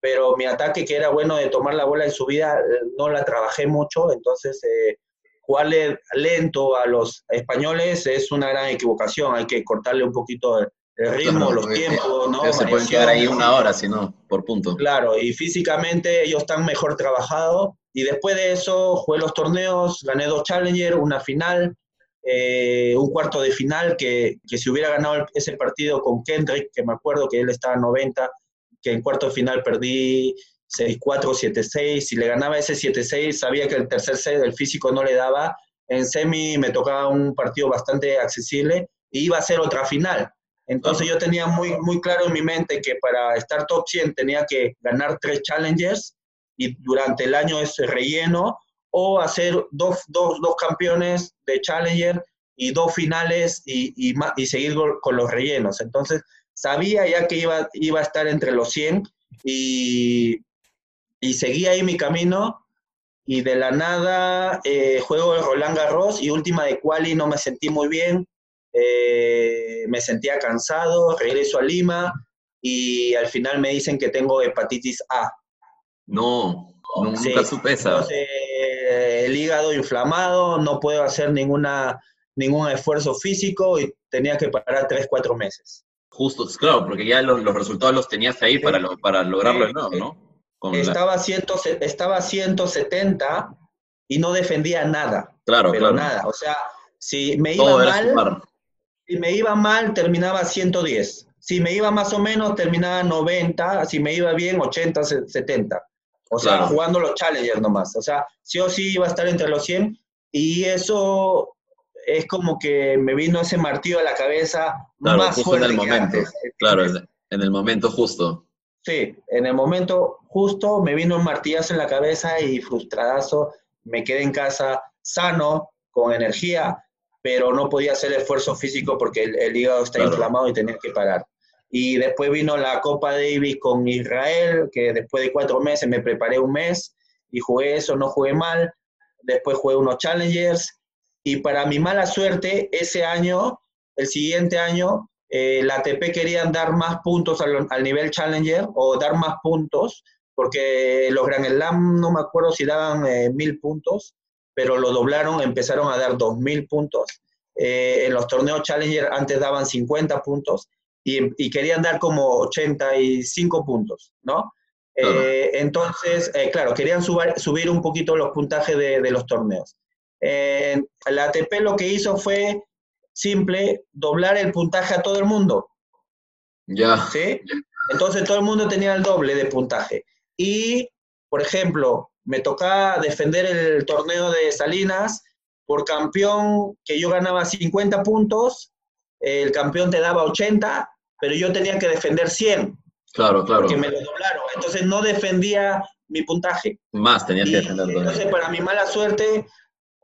pero mi ataque, que era bueno de tomar la bola en subida, no la trabajé mucho, entonces eh, jugarle lento a los españoles es una gran equivocación, hay que cortarle un poquito el ritmo, claro, los tiempos, ¿no? Se pueden quedar ahí una hora, si no, por punto. Claro, y físicamente ellos están mejor trabajados. Y después de eso jugué los torneos, gané dos Challenger, una final. eh, un cuarto de final que, que si hubiera ganado ese partido con Kendrick, que me acuerdo que él estaba 90, que en cuarto de final perdí 6-4, 7-6, si le ganaba ese 7-6 sabía que el tercer set el físico no le daba, en semi me tocaba un partido bastante accesible y iba a ser otra final. Entonces yo tenía muy, muy claro en mi mente que para estar top 100 tenía que ganar tres challengers y durante el año ese relleno o hacer dos, dos, dos campeones de Challenger y dos finales y, y, y, seguir con los rellenos. Entonces, sabía ya que iba, iba a estar entre los 100 y, y seguí ahí mi camino y de la nada eh, juego de Roland Garros y última de quali no me sentí muy bien, eh, me sentía cansado, regreso a Lima y al final me dicen que tengo hepatitis A. No, nunca sí. supe esa. Entonces, el hígado inflamado, no puedo hacer ninguna, ningún esfuerzo físico y tenía que parar tres, cuatro meses. Justo, claro, porque ya los, los resultados los tenías ahí sí. para, lo, para lograrlo, ¿no? ¿no? Con estaba, la... ciento, estaba 170 y no defendía nada. Claro, pero claro. nada, o sea, si me iba mal, si me iba mal, terminaba 110. Si me iba más o menos, terminaba 90. Si me iba bien, 80, 70. O sea, claro. jugando los challengers nomás. O sea, sí o sí iba a estar entre los 100. Y eso es como que me vino ese martillo a la cabeza claro, más justo fuerte en el momento. Claro, en el momento justo. Sí, en el momento justo me vino un martillazo en la cabeza y frustradazo. Me quedé en casa sano, con energía, pero no podía hacer esfuerzo físico porque el, el hígado está claro. inflamado y tenía que parar. Y después vino la Copa Davis con Israel, que después de cuatro meses me preparé un mes y jugué eso, no jugué mal. Después jugué unos Challengers y para mi mala suerte, ese año, el siguiente año, eh, la ATP querían dar más puntos al, al, nivel Challenger o dar más puntos, porque los Grand Slam no me acuerdo si daban eh, mil puntos, pero lo doblaron, empezaron a dar dos mil puntos. Eh, en los torneos Challenger antes daban 50 puntos y, y querían dar como 85 puntos, ¿no? Claro. entonces, claro, querían subir, subir un poquito los puntajes de, de los torneos. la ATP lo que hizo fue simple, doblar el puntaje a todo el mundo. Ya. ¿Sí? Entonces todo el mundo tenía el doble de puntaje. Y, por ejemplo, me tocaba defender el torneo de Salinas por campeón que yo ganaba 50 puntos, el campeón te daba 80, pero yo tenía que defender 100. Claro, claro. Porque me lo doblaron. Entonces no defendía mi puntaje. Más tenías y, que defender. Entonces, para mi mala suerte,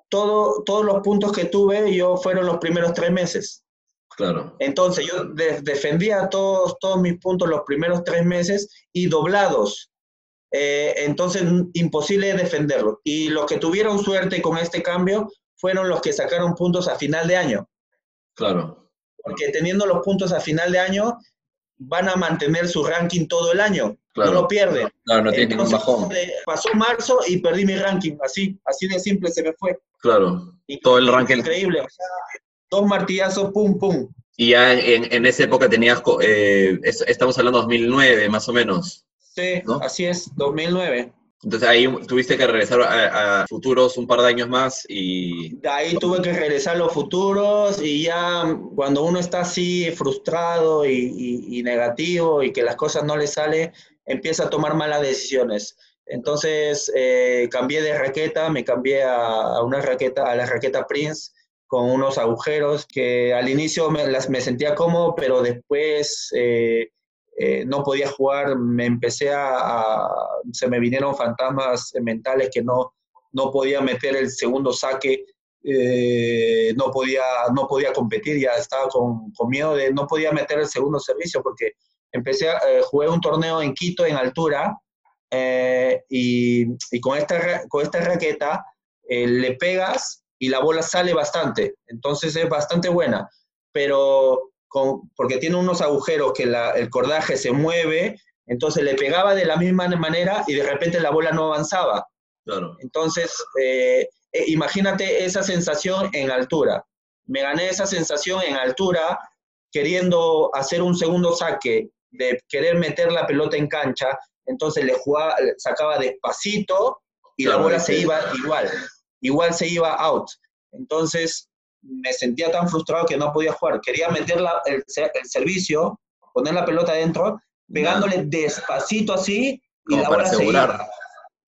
todo, todos los puntos que tuve yo fueron los primeros tres meses. Claro. Entonces yo de, defendía todos, todos mis puntos los primeros tres meses y doblados. Eh, entonces imposible defenderlo. Y los que tuvieron suerte con este cambio fueron los que sacaron puntos a final de año. Claro. Porque teniendo los puntos a final de año, van a mantener su ranking todo el año. Claro. No lo pierden. Claro, no tiene ningún bajón. Pasó marzo y perdí mi ranking. Así, así de simple se me fue. Claro. Y todo el ranking. Increíble. O sea, dos martillazos, pum, pum. Y ya en, en esa época tenías, eh, estamos hablando de 2009 más o menos. Sí, ¿no? así es, 2009. Entonces ahí tuviste que regresar a, a, futuros un par de años más y... De ahí tuve que regresar a los futuros y ya cuando uno está así frustrado y, y, y negativo y que las cosas no le salen, empieza a tomar malas decisiones. Entonces eh, cambié de raqueta, me cambié a, a, una raqueta, a la raqueta Prince con unos agujeros que al inicio me, las, me sentía cómodo, pero después eh, eh, no podía jugar, me empecé a, se me vinieron fantasmas mentales que no, no podía meter el segundo saque, eh, no, podía, no podía competir, ya estaba con, con, miedo de no podía meter el segundo servicio porque empecé a eh, jugué un torneo en Quito en altura eh, y, y, con, esta, con esta raqueta le pegas y la bola sale bastante, entonces es bastante buena, pero con, porque tiene unos agujeros que la, el cordaje se mueve, entonces le pegaba de la misma manera y de repente la bola no avanzaba. Claro. Entonces, eh, eh, imagínate esa sensación en altura. Me gané esa sensación en altura queriendo hacer un segundo saque, de querer meter la pelota en cancha, entonces le jugaba, sacaba despacito y claro, la bola se iba igual, igual se iba out. Entonces, me sentía tan frustrado que no podía jugar. Quería meter el, servicio, poner la pelota adentro, pegándole despacito así y la bola se iba.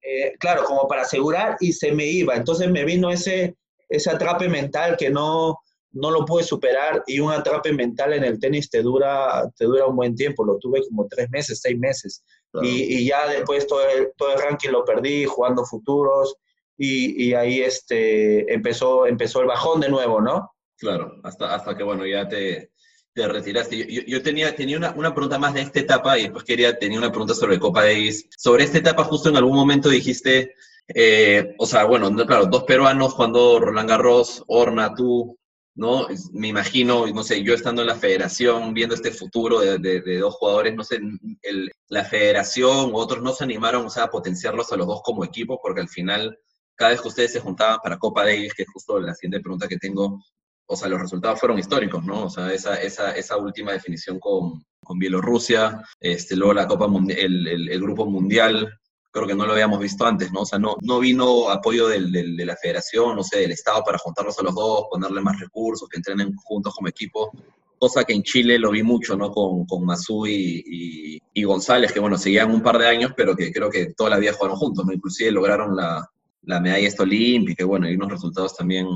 Eh, claro, como para asegurar y se me iba. Entonces me vino ese, ese atrape mental que no, no lo pude superar y un atrape mental en el tenis te dura, te dura un buen tiempo. Lo tuve como tres meses, seis meses. Y, y, ya después todo el, todo el ranking lo perdí jugando futuros y, y, ahí este, empezó, empezó el bajón de nuevo, ¿no? Claro, hasta, hasta que, bueno, ya te, te retiraste. Yo, yo, tenía, tenía una, una, pregunta más de esta etapa y después quería, tenía una pregunta sobre Copa Davis. Sobre esta etapa, justo en algún momento dijiste, eh, o sea, bueno, claro, dos peruanos cuando Roland Garros, Orna, tú, ¿no? Me imagino, no sé, yo estando en la federación, viendo este futuro de, de, dos jugadores, no sé, el, la federación u otros no se animaron, o sea, a potenciarlos a los dos como equipo, porque al final cada vez que ustedes se juntaban para Copa Davis, que es justo la siguiente pregunta que tengo, o sea, los resultados fueron históricos, ¿no? O sea, esa, esa, esa última definición con, con Bielorrusia, este, luego la Copa el, el, el, Grupo Mundial, creo que no lo habíamos visto antes, ¿no? O sea, no, no vino apoyo del, del, de la federación, no sé, del Estado para juntarlos a los dos, ponerle más recursos, que entrenen juntos como equipo, cosa que en Chile lo vi mucho, ¿no? Con, con Mazú y, y, y, González, que bueno, seguían un par de años, pero que creo que toda la vida jugaron juntos, ¿no? Inclusive lograron la, la medalla esta olímpica, bueno, y unos resultados también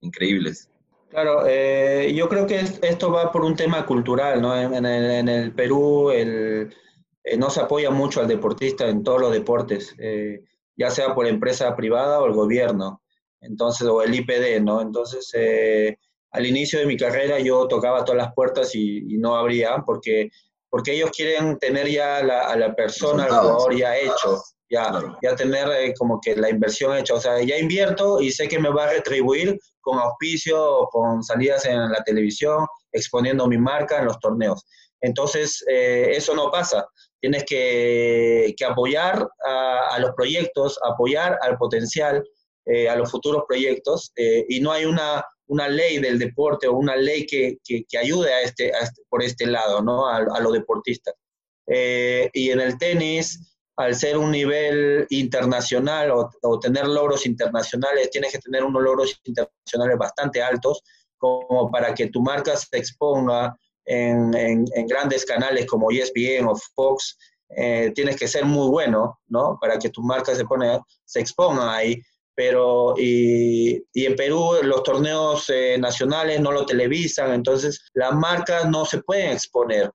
increíbles. Claro, eh, yo creo que esto va por un tema cultural, ¿no? En, el, en el, Perú el, eh, no se apoya mucho al deportista en todos los deportes, eh, ya sea por empresa privada o el gobierno, entonces, o el IPD, ¿no? Entonces, al inicio de mi carrera yo tocaba todas las puertas y, y no abría porque, porque ellos quieren tener ya la, a la persona, al jugador ya hecho ya, ya tener eh, como que la inversión hecha. O sea, ya invierto y sé que me va a retribuir con auspicio, con salidas en la televisión, exponiendo mi marca en los torneos. Entonces, eh, eso no pasa. Tienes que, que apoyar a, los proyectos, apoyar al potencial, eh, a los futuros proyectos, y no hay una, una ley del deporte o una ley que, que, ayude a este, a este, por este lado, ¿no? A, los deportistas. Y en el tenis, al ser un nivel internacional o, tener logros internacionales, tienes que tener unos logros internacionales bastante altos como para que tu marca se exponga en, grandes canales como ESPN o Fox. Eh, tienes que ser muy bueno, ¿no? Para que tu marca se, pone, se exponga ahí. Pero, y, y en Perú los torneos eh, nacionales no lo televisan, entonces las marcas no se pueden exponer.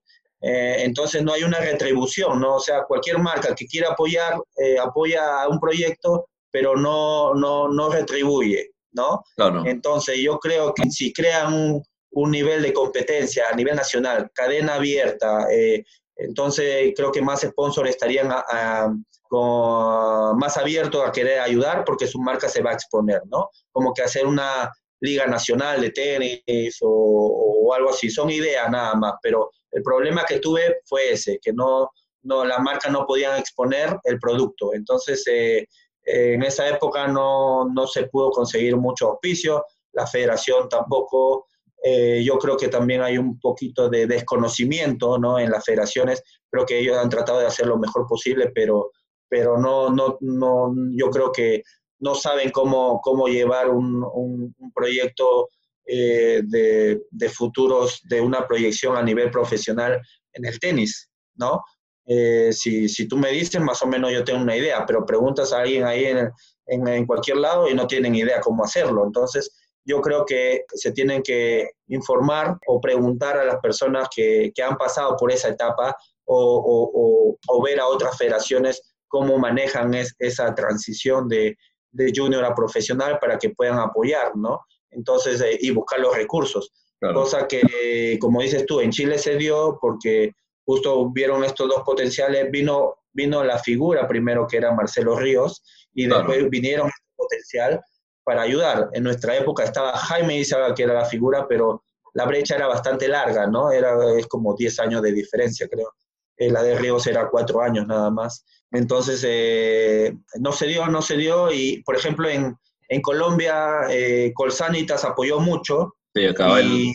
Eh, entonces no hay una retribución, ¿no? O sea, cualquier marca que quiera apoyar, eh, apoya a un proyecto, pero no, no, no retribuye, ¿no? Claro. Entonces yo creo que si crean un, un, nivel de competencia a nivel nacional, cadena abierta, eh, entonces creo que más sponsors estarían a, a, con, más abiertos a querer ayudar porque su marca se va a exponer, ¿no? Como que hacer una liga nacional de tenis o, algo así, son ideas nada más, pero el problema que tuve fue ese, que no, no las marcas no podían exponer el producto. Entonces, eh, eh, en esa época no, no, se pudo conseguir mucho auspicio, la federación tampoco. Eh, yo creo que también hay un poquito de desconocimiento ¿no? en las federaciones. Creo que ellos han tratado de hacer lo mejor posible, pero, pero no, no, no, yo creo que no saben cómo, cómo llevar un, un, proyecto eh, de, de, futuros de una proyección a nivel profesional en el tenis, ¿no? Eh, si, si, tú me dices, más o menos yo tengo una idea, pero preguntas a alguien ahí en, en, en, cualquier lado y no tienen idea cómo hacerlo. Entonces, yo creo que se tienen que informar o preguntar a las personas que, que han pasado por esa etapa o, o, ver a otras federaciones cómo manejan es, esa transición de, de junior a profesional para que puedan apoyar, ¿no? entonces, eh, y buscar los recursos. Claro. Cosa que, como dices tú, en Chile se dio porque justo vieron estos dos potenciales, vino, vino la figura primero que era Marcelo Ríos y claro. después vinieron este potencial para ayudar. En nuestra época estaba Jaime Izaga, que era la figura, pero la brecha era bastante larga, ¿no? Era, es como 10 años de diferencia, creo. Eh, la de Ríos era 4 años nada más. Entonces, eh, no se dio, no se dio. Y, por ejemplo, en, en Colombia, eh, Colsanitas apoyó mucho. Sí, acaba y,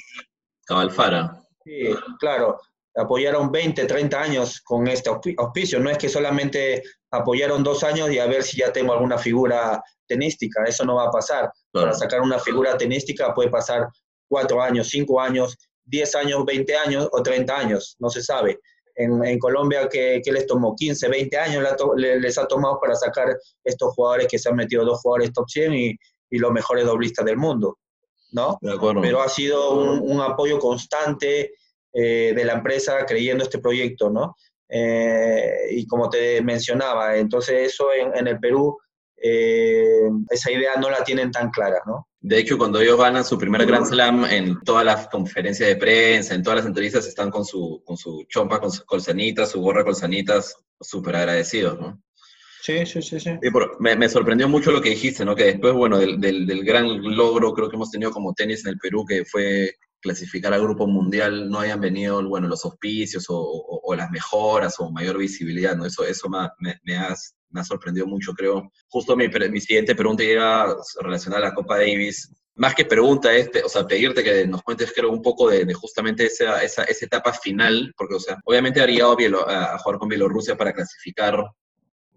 el, Fara. Sí, claro. apoyaron 20, 30 años con este auspicio. No es que solamente apoyaron dos años y a ver si ya tengo alguna figura tenística. Eso no va a pasar. Para sacar una figura tenística puede pasar cuatro años, cinco años, 10 años, 20 años o 30 años. No se sabe. En, Colombia, ¿qué, les tomó? 15, 20 años les ha tomado para sacar estos jugadores que se han metido dos jugadores top 100 y, y los mejores doblistas del mundo. ¿no? Pero ha sido un, apoyo constante eh, de la empresa creyendo este proyecto, ¿no? Eh, y como te mencionaba, entonces eso en, el Perú, eh, esa idea no la tienen tan clara, ¿no? De hecho, cuando ellos van a su primer Grand Slam, en todas las conferencias de prensa, en todas las entrevistas, están con su, con su chompa, con sus colsanitas, su gorra colsanitas, súper agradecidos, ¿no? Sí, sí, sí, sí. me, sorprendió mucho lo que dijiste, ¿no? Que después, bueno, del, del, gran logro creo que hemos tenido como tenis en el Perú, que fue clasificar al grupo mundial, no hayan venido, bueno, los auspicios o, o, las mejoras o mayor visibilidad, ¿no? Eso, eso me, me, ha, me ha sorprendido mucho, creo. Justo mi, mi siguiente pregunta llega relacionada a la Copa Davis. Más que pregunta este, o sea, pedirte que nos cuentes, creo, un poco de, justamente esa, esa, esa, etapa final, porque, o sea, obviamente ha llegado a, a jugar con Bielorrusia para clasificar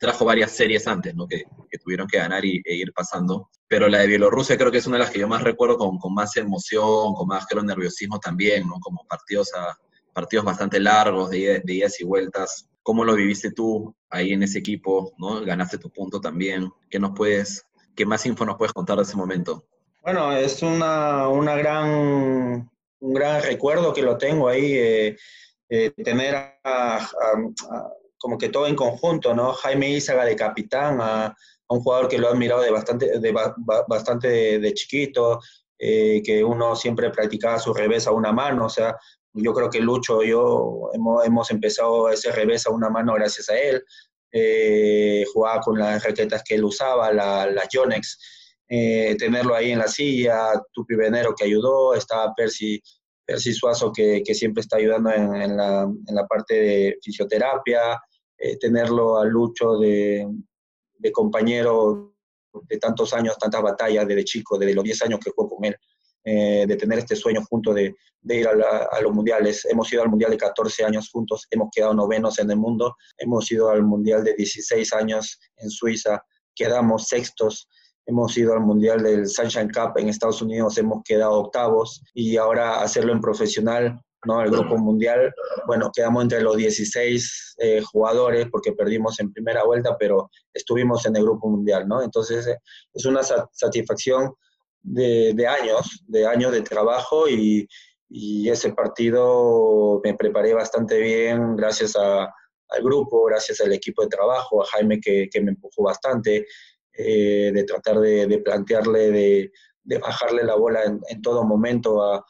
trajo varias series antes, ¿no? Que, tuvieron que ganar y, e ir pasando. Pero la de Bielorrusia creo que es una de las que yo más recuerdo con, con más emoción, con más creo nerviosismo también, ¿no? Como partidos, a, partidos bastante largos, de, de idas y vueltas. ¿Cómo lo viviste tú ahí en ese equipo? ¿no? Ganaste tu punto también. ¿Qué nos puedes, qué más info nos puedes contar de ese momento? Bueno, es una, una gran, un gran recuerdo que lo tengo ahí, eh, eh, tener como que todo en conjunto, ¿no? Jaime Izaga de capitán, a, un jugador que lo ha admirado de bastante de, bastante de, chiquito, eh, que uno siempre practicaba su revés a una mano, o sea, yo creo que Lucho y yo hemos, hemos empezado ese revés a una mano gracias a él, eh, jugaba con las raquetas que él usaba, la, las Yonex, eh, tenerlo ahí en la silla, Tupi Venero que ayudó, estaba Percy Percy Suazo que, que, siempre está ayudando en, en, la, en, la, parte de fisioterapia, eh, tenerlo a Lucho de, de, compañero de tantos años, tantas batallas desde chico, desde los 10 años que juego con él, eh, de tener este sueño junto de, ir a, a, los mundiales. Hemos ido al mundial de 14 años juntos, hemos quedado novenos en el mundo, hemos ido al mundial de 16 años en Suiza, quedamos sextos. Hemos ido al Mundial del Sunshine Cup en Estados Unidos, hemos quedado octavos y ahora hacerlo en profesional ¿no? El grupo mundial, bueno, quedamos entre los 16 eh, jugadores porque perdimos en primera vuelta, pero estuvimos en el grupo mundial, ¿no? Entonces eh, es una satisfacción de, de, años, de años de trabajo y, ese partido me preparé bastante bien gracias a, al grupo, gracias al equipo de trabajo, a Jaime que, me empujó bastante, eh, de tratar de, plantearle, de, bajarle la bola en, todo momento a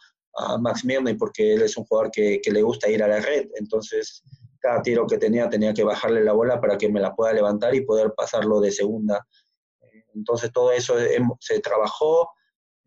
Max Mirny porque él es un jugador que, que, le gusta ir a la red. Entonces, cada tiro que tenía tenía que bajarle la bola para que me la pueda levantar y poder pasarlo de segunda. Entonces, todo eso se trabajó.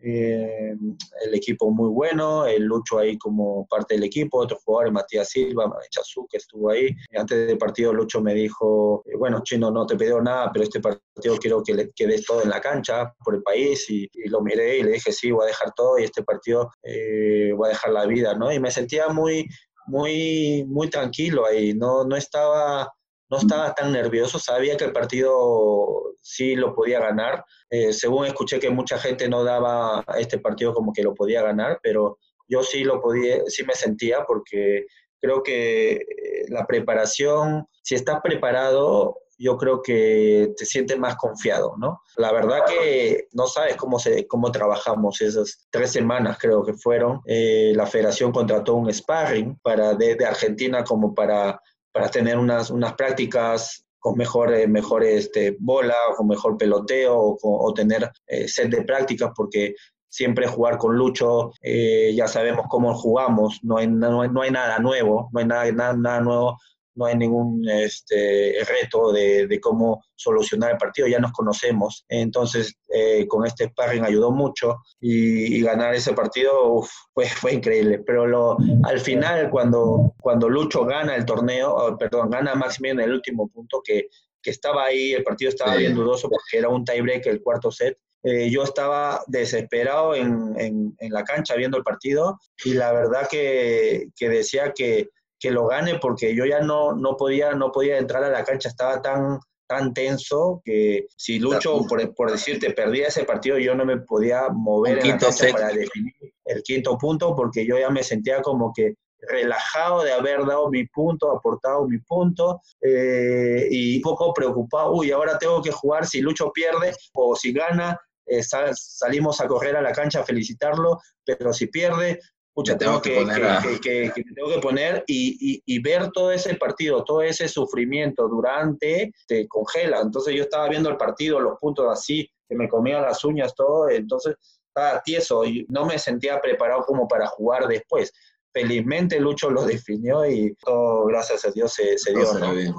Eh, el equipo muy bueno, el Lucho ahí como parte del equipo, otros jugadores, Matías Silva, Chazú, que estuvo ahí. Antes del partido Lucho me dijo, eh, bueno, Chino, no te pidió nada, pero este partido quiero que le quedes todo en la cancha por el país y, lo miré y le dije, sí, voy a dejar todo y este partido eh, voy a dejar la vida, ¿no? Y me sentía muy, muy, muy tranquilo ahí, no, no estaba no estaba tan nervioso, sabía que el partido sí lo podía ganar. Eh, según escuché que mucha gente no daba este partido como que lo podía ganar, pero yo sí lo podía, sí me sentía porque creo que eh, la preparación, si estás preparado, yo creo que te sientes más confiado, ¿no? La verdad que no sabes cómo, se, cómo trabajamos esas tres semanas, creo que fueron. Eh, la federación contrató un sparring para desde Argentina como para para tener unas, unas prácticas con mejor, eh, mejor este, bola, o con mejor peloteo, o, tener eh, set de prácticas, porque siempre jugar con Lucho, eh, ya sabemos cómo jugamos, no hay, no, no hay nada nuevo, no hay nada, nada, nada nuevo no hay ningún este, reto de, de, cómo solucionar el partido, ya nos conocemos. Entonces, eh, con este sparring ayudó mucho y, ganar ese partido fue, fue increíble. Pero lo, al final, cuando, cuando Lucho gana el torneo, oh, perdón, gana Maximiliano en el último punto, que, que estaba ahí, el partido estaba bien dudoso porque era un tiebreak el cuarto set. Eh, yo estaba desesperado en, en, en, la cancha viendo el partido y la verdad que, que decía que que lo gane porque yo ya no, no, podía, no podía entrar a la cancha, estaba tan, tan tenso que si Lucho, por, por decirte, perdía ese partido, yo no me podía mover en la cancha para definir el quinto punto porque yo ya me sentía como que relajado de haber dado mi punto, aportado mi punto eh, y un poco preocupado, uy, ahora tengo que jugar si Lucho pierde o si gana, eh, salimos a correr a la cancha a felicitarlo, pero si pierde, pucha, tengo, que, tengo que poner y, y, ver todo ese partido, todo ese sufrimiento durante, te congela. Entonces yo estaba viendo el partido, los puntos así, que me comían las uñas, todo, entonces estaba tieso y no me sentía preparado como para jugar después felizmente Lucho lo definió y todo, gracias a Dios, se, dio.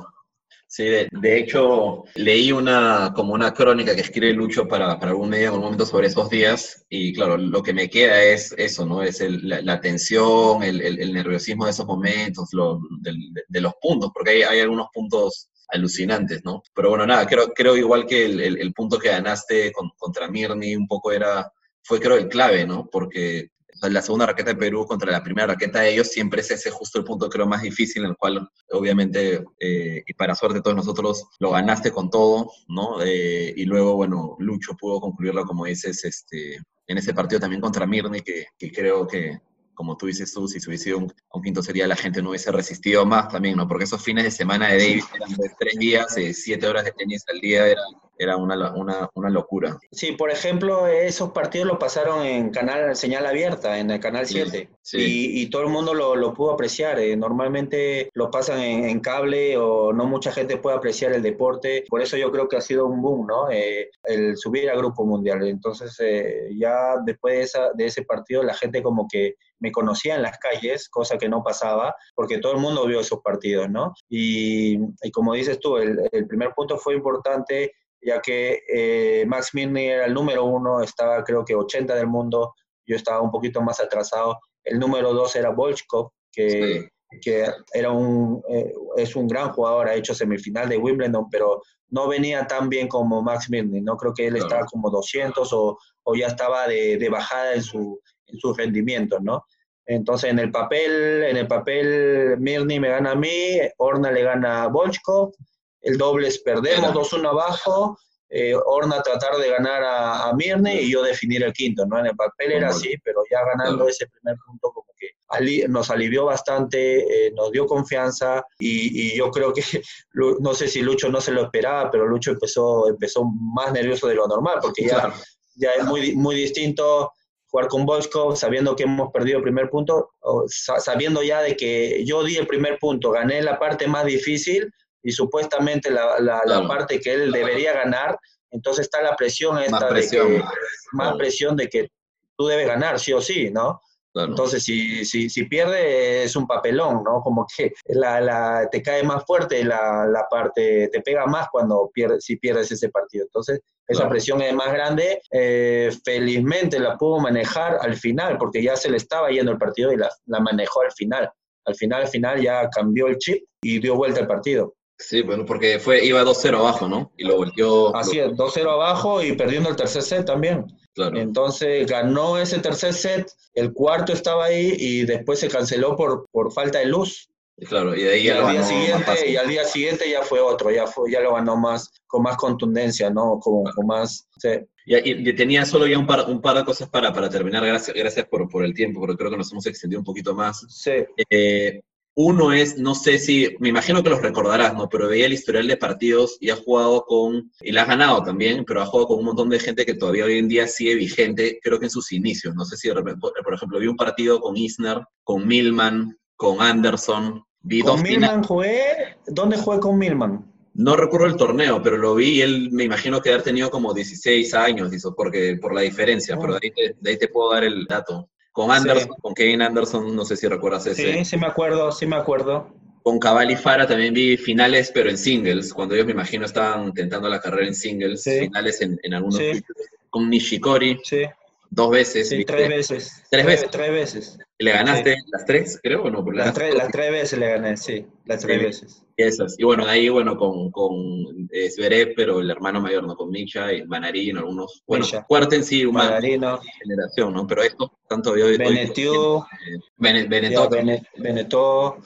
Sí, de, hecho, leí una, como una crónica que escribe Lucho para, para algún medio en algún momento sobre esos días, y claro, lo que me queda es eso, ¿no? Es la, tensión, el, el, nerviosismo de esos momentos, lo, de, los puntos, porque hay, hay, algunos puntos alucinantes, ¿no? Pero bueno, nada, creo, creo igual que el, punto que ganaste contra Mirni un poco era, fue creo el clave, ¿no? Porque la segunda raqueta de Perú contra la primera raqueta de ellos, siempre es ese justo el punto creo más difícil en el cual obviamente, eh, y para suerte de todos nosotros, lo ganaste con todo, ¿no? Eh, y luego, bueno, Lucho pudo concluirlo, como dices, este, en ese partido también contra Mirni, que, que creo que, como tú dices tú, si se hubiese ido un, un, quinto sería la gente no hubiese resistido más también, ¿no? Porque esos fines de semana de Davis eran de tres días, eh, siete horas de tenis al día, eran era una, una, una, locura. Sí, por ejemplo, esos partidos los pasaron en canal señal abierta, en el canal 7, Y, y, todo el mundo lo, lo pudo apreciar. Eh, normalmente lo pasan en, cable o no mucha gente puede apreciar el deporte. Por eso yo creo que ha sido un boom, ¿no? Eh, el subir al Grupo Mundial. Entonces, eh, ya después de, esa, de ese partido, la gente como que me conocía en las calles, cosa que no pasaba, porque todo el mundo vio esos partidos, ¿no? Y, y como dices tú, el, el primer punto fue importante ya que eh, Max Mirny era el número uno, estaba creo que 80 del mundo, yo estaba un poquito más atrasado. El número dos era Bolchkov, que, que era un, eh, es un gran jugador, ha hecho semifinal de Wimbledon, pero no venía tan bien como Max Mirny, no creo que él estaba como 200 o, o ya estaba de, de, bajada en su, en su rendimiento, ¿no? Entonces en el papel, en el papel Mirny me gana a mí, Orna le gana a Bolchkov, el dobles perdemos 2-1 abajo, eh, Orna tratar de ganar a, a, Mirne y yo definir el quinto, ¿no? En el papel era así, pero ya ganando ese primer punto como que nos alivió bastante, eh, nos dio confianza y, yo creo que, [LAUGHS] no sé si Lucho no se lo esperaba, pero Lucho empezó, empezó más nervioso de lo normal, porque ya, ya es muy, muy distinto jugar con Bosco, sabiendo que hemos perdido el primer punto, sabiendo ya de que yo di el primer punto, gané la parte más difícil, y supuestamente la, la, parte que él debería ganar, entonces está la presión esta más presión, de que, más presión de que tú debes ganar sí o sí, ¿no? Entonces, si, si, si, pierde es un papelón, ¿no? Como que la, la, te cae más fuerte la, la, parte, te pega más cuando pierdes, si pierdes ese partido. Entonces, esa presión es más grande. Eh, felizmente la pudo manejar al final, porque ya se le estaba yendo el partido y la, la manejó al final. Al final, al final ya cambió el chip y dio vuelta el partido. Sí, bueno, porque fue, iba 2-0 abajo, ¿no? Y lo volvió. Así es, 2-0 abajo y perdiendo el tercer set también. Claro. Entonces ganó ese tercer set, el cuarto estaba ahí y después se canceló por, por falta de luz. Claro, y de ahí al día siguiente y al día siguiente ya fue otro, ya fue, ya lo ganó más con más contundencia, ¿no? Con, con más. Sí. Y, y, tenía solo ya un par, un par de cosas para, para terminar. Gracias, gracias por, por el tiempo, porque creo que nos hemos extendido un poquito más. Sí. Eh, uno es, no sé si, me imagino que los recordarás, ¿no? Pero veía el historial de partidos y ha jugado con, y la has ganado también, pero ha jugado con un montón de gente que todavía hoy en día sigue vigente, creo que en sus inicios. No sé si, por ejemplo, vi un partido con Isner, con Milman, con Anderson. Vi ¿Con Milman jugué? ¿Dónde jugué con Milman? No recuerdo el torneo, pero lo vi y él me imagino que haber tenido como 16 años, porque, por la diferencia, pero de ahí, de ahí te puedo dar el dato. Con Anderson, con Kevin Anderson, no sé si recuerdas ese. Sí, sí me acuerdo, sí me acuerdo. Con Cabal y Fara también vi finales, pero en singles, cuando ellos me imagino estaban intentando la carrera en singles, finales en, en algunos sí. Con Nishikori, sí. dos veces. Sí, tres veces. ¿Tres veces? Tres veces. ¿Le ganaste las tres, creo, o no? Las, las, tres, las tres veces le gané, sí, las tres veces. Y esas. Y bueno, ahí, bueno, con, con eh, Zverev, pero el hermano mayor, ¿no? Con Misha y Manarino, algunos. Bueno, Cuarten sí, una Manarino. generación, ¿no? Pero esto, tanto de hoy. Benetú. Eh, Benetó. Benetó.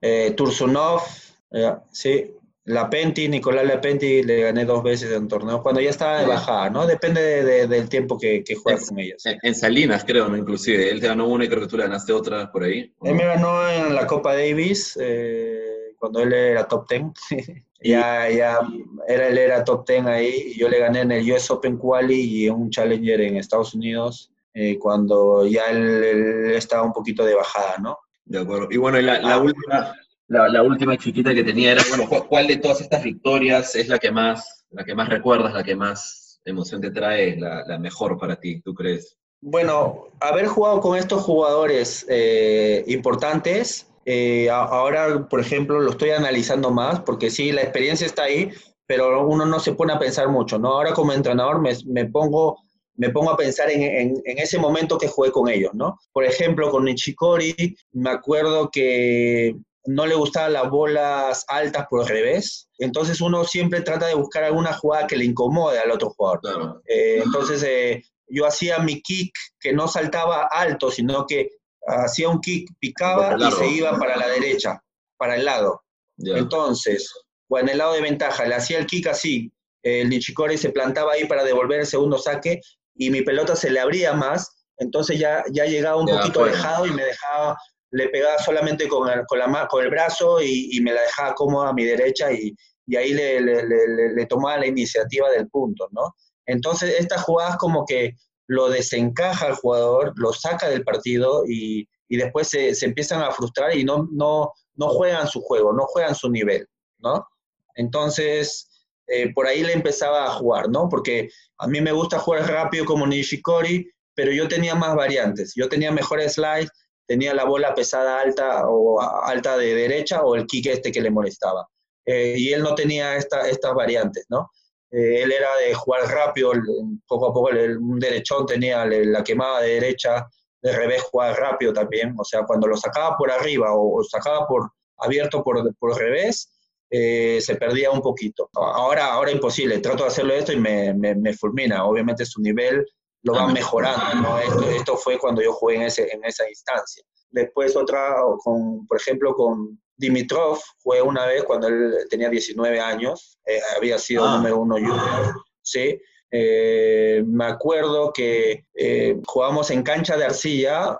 Eh, Tursunov, eh, sí, Lapenti, Nicolás Lapenti, le gané dos veces en torneo, cuando ya estaba de bajada, ¿no? Depende del tiempo que, que juegas con ellos. En, Salinas, creo, ¿no? Inclusive, él te ganó una y creo que tú le ganaste otra por ahí. Él me ganó en la Copa Davis, eh, cuando él era top ten. [LAUGHS] [LAUGHS] ya, ya, era, él era top ten ahí, y yo le gané en el US Open Quali y en un Challenger en Estados Unidos, eh, cuando ya él, estaba un poquito de bajada, ¿no? De acuerdo. Y bueno, la, la última la, última chiquita que tenía era, bueno, ¿cuál de todas estas victorias es la que más, la que más recuerdas, la que más emoción te trae, la, mejor para ti, tú crees? Bueno, haber jugado con estos jugadores eh, importantes, eh, ahora, por ejemplo, lo estoy analizando más, porque sí, la experiencia está ahí, pero uno no se pone a pensar mucho, ¿no? Ahora como entrenador me, me pongo me pongo a pensar en, en, en, ese momento que jugué con ellos, ¿no? Por ejemplo, con Nishikori, me acuerdo que no le gustaban las bolas altas por el revés. Entonces uno siempre trata de buscar alguna jugada que le incomode al otro jugador. Eh, entonces eh, yo hacía mi kick que no saltaba alto, sino que hacía un kick, picaba y se iba para la derecha, para el lado. Entonces, o en el lado de ventaja, le hacía el kick así, el Nishikori se plantaba ahí para devolver el segundo saque y mi pelota se le abría más, entonces ya, ya llegaba un poquito alejado y me dejaba le pegaba solamente con el, con la, con el brazo y, me la dejaba cómoda a mi derecha y, y ahí le, le, le, tomaba la iniciativa del punto, ¿no? Entonces, estas jugadas como que lo desencaja al jugador, lo saca del partido y, y después se, se, empiezan a frustrar y no, no, no juegan su juego, no juegan su nivel, ¿no? Entonces, eh, por ahí le empezaba a jugar, ¿no? Porque a mí me gusta jugar rápido como Nishikori, pero yo tenía más variantes, yo tenía mejores slides, tenía la bola pesada alta o alta de derecha o el kick este que le molestaba. Eh, y él no tenía esta, estas variantes, ¿no? Eh, él era de jugar rápido, poco a poco un derechón tenía la quemada de derecha, de revés jugar rápido también, o sea, cuando lo sacaba por arriba o, sacaba por abierto por, por revés, eh, se perdía un poquito. Ahora, ahora imposible, trato de hacerlo esto y me, me, me fulmina, obviamente su nivel lo van mejorando, ¿no? Esto, fue cuando yo jugué en, ese, en esa instancia. Después otra, con, por ejemplo, con Dimitrov, jugué una vez cuando él tenía 19 años, eh, había sido ah. número uno junior, ¿sí? Eh, me acuerdo que eh, jugamos en cancha de arcilla,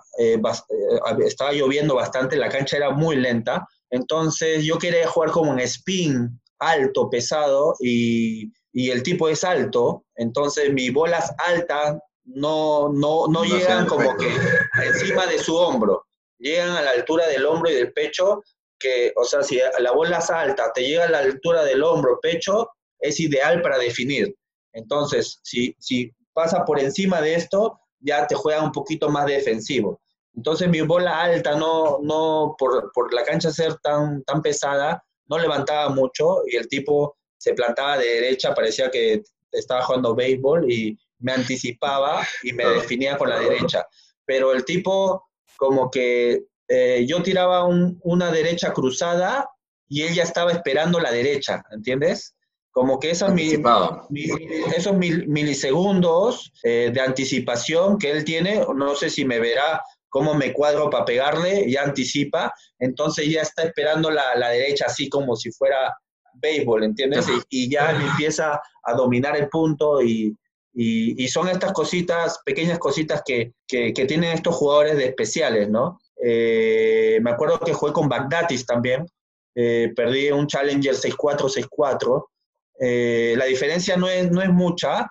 estaba lloviendo bastante, la cancha era muy lenta, entonces yo quería jugar como en spin alto, pesado, y, y el tipo es alto, entonces mis bolas altas no, no, no, llegan como que encima de su hombro, llegan a la altura del hombro y del pecho, que, o sea, si la bola es alta, te llega a la altura del hombro, pecho, es ideal para definir. Entonces, si, si pasa por encima de esto, ya te juega un poquito más defensivo. Entonces mi bola alta no, no por, por la cancha ser tan, tan pesada, no levantaba mucho y el tipo se plantaba de derecha, parecía que estaba jugando béisbol y me anticipaba y me definía con la derecha. Pero el tipo, como que eh, yo tiraba una derecha cruzada y él ya estaba esperando la derecha, ¿entiendes? Como que esos, esos milisegundos eh, de anticipación que él tiene, no sé si me verá cómo me cuadro para pegarle, ya anticipa, entonces ya está esperando la, la derecha así como si fuera béisbol, ¿entiendes? Y, ya empieza a dominar el punto y, y, son estas cositas, pequeñas cositas que, que, tienen estos jugadores de especiales, ¿no? Eh, me acuerdo que jugué con Bagdatis también, eh, perdí un Challenger 6-4, 6-4. Eh, la diferencia no es, no es mucha,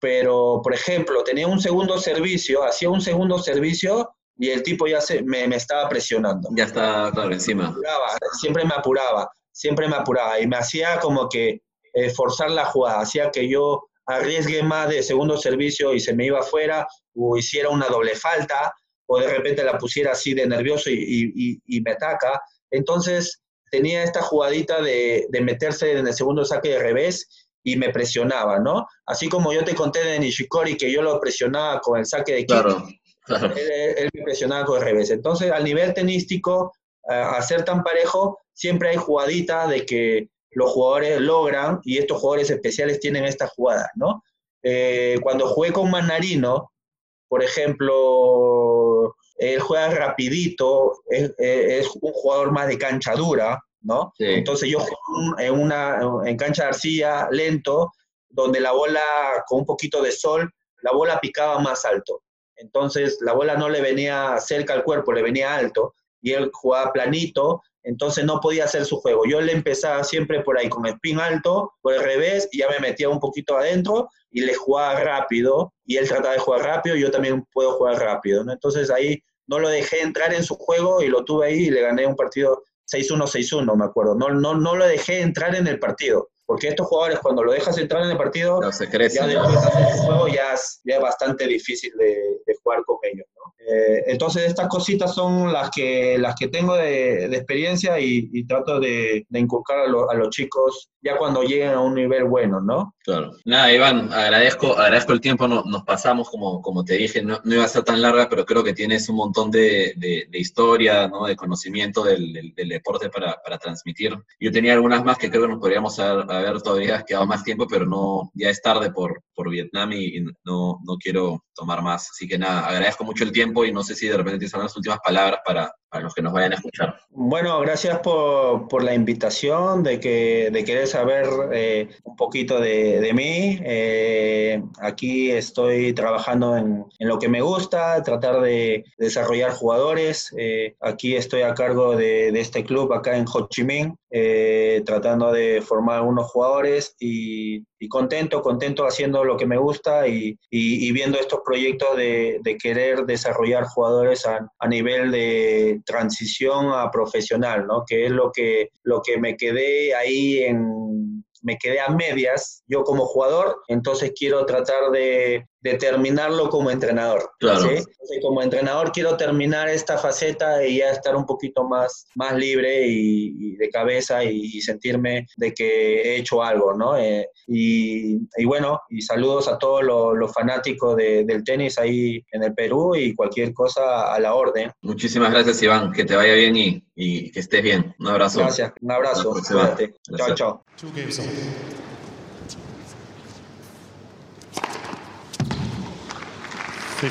pero por ejemplo, tenía un segundo servicio, hacía un segundo servicio y el tipo ya se, me, me estaba presionando. Ya está, claro, encima. siempre me apuraba, siempre me apuraba y me hacía como que forzar la jugada, hacía que yo arriesgue más de segundo servicio y se me iba afuera, o hiciera una doble falta, o de repente la pusiera así de nervioso y, me ataca. Entonces tenía esta jugadita de, meterse en el segundo saque de revés y me presionaba, ¿no? Así como yo te conté de Nishikori que yo lo presionaba con el saque de claro, Él, me presionaba con el revés. Entonces, al nivel tenístico, a ser tan parejo, siempre hay jugadita de que los jugadores logran, y estos jugadores especiales tienen estas jugadas, ¿no? Eh, cuando jugué con Manarino, por ejemplo, él juega rapidito, es, es un jugador más de cancha dura, ¿no? Sí. Entonces yo juego en, una, en cancha de arcilla, lento, donde la bola con un poquito de sol, la bola picaba más alto. Entonces la bola no le venía cerca al cuerpo, le venía alto y él jugaba planito, entonces no podía hacer su juego. Yo le empezaba siempre por ahí con el spin alto, por el revés, y ya me metía un poquito adentro y le jugaba rápido y él trataba de jugar rápido y yo también puedo jugar rápido. ¿no? Entonces ahí no lo dejé entrar en su juego y lo tuve ahí y le gané un partido 6-1, 6-1, me acuerdo. No, no, no lo dejé entrar en el partido. Porque estos jugadores, cuando lo dejas entrar en el partido, No, se crece. ya después de hacer su juego ya es, ya es bastante difícil de, de jugar con ellos. Eh, entonces, estas cositas son las que, las que tengo de, de experiencia y, y trato de, de inculcar a, lo- a los chicos ya cuando lleguen a un nivel bueno, ¿no? Claro. Nada, Iván, agradezco, agradezco el tiempo, no- nos pasamos, como, como te dije, no, no iba a ser tan larga, pero creo que tienes un montón de, de- historia, ¿no? de conocimiento del, del- del deporte para, para transmitir. Yo tenía algunas más que creo que nos podríamos haber, haber todavía quedado más tiempo, pero no, ya es tarde por, por Vietnam y no, no quiero tomar más. Así que nada, agradezco mucho el tiempo y no sé si de repente tienes unas últimas palabras para, para los que nos vayan a escuchar. Bueno, gracias por, por la invitación, de, que, de querer saber eh, un poquito de, de mí. Eh, aquí estoy trabajando en, en lo que me gusta, tratar de desarrollar jugadores. Eh, aquí estoy a cargo de, de este club acá en Ho Chi Minh, tratando de formar unos jugadores y, y contento, contento haciendo lo que me gusta y, y- viendo estos proyectos de, de querer desarrollar jugadores a, a nivel de transición a profesional, ¿no? Que es lo que, lo que me quedé ahí en, me quedé a medias yo como jugador, entonces quiero tratar de, de terminarlo como entrenador. Claro. ¿sí? Entonces, como entrenador quiero terminar esta faceta y ya estar un poquito más, más libre y, y de cabeza y, y sentirme de que he hecho algo, ¿no? Eh, y, y bueno, y saludos a todos los, los fanáticos de- del tenis ahí en el Perú y cualquier cosa a la orden. Muchísimas gracias, Iván. Que te vaya bien y, y que estés bien. Un abrazo. Gracias, un abrazo. Cuídate. Chao, Gracias. chao. Up.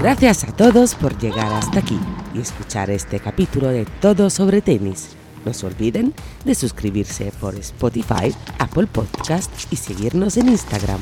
Gracias a todos por llegar hasta aquí y escuchar este capítulo de Todo sobre tenis. No se olviden de suscribirse por Spotify, Apple Podcast y seguirnos en Instagram.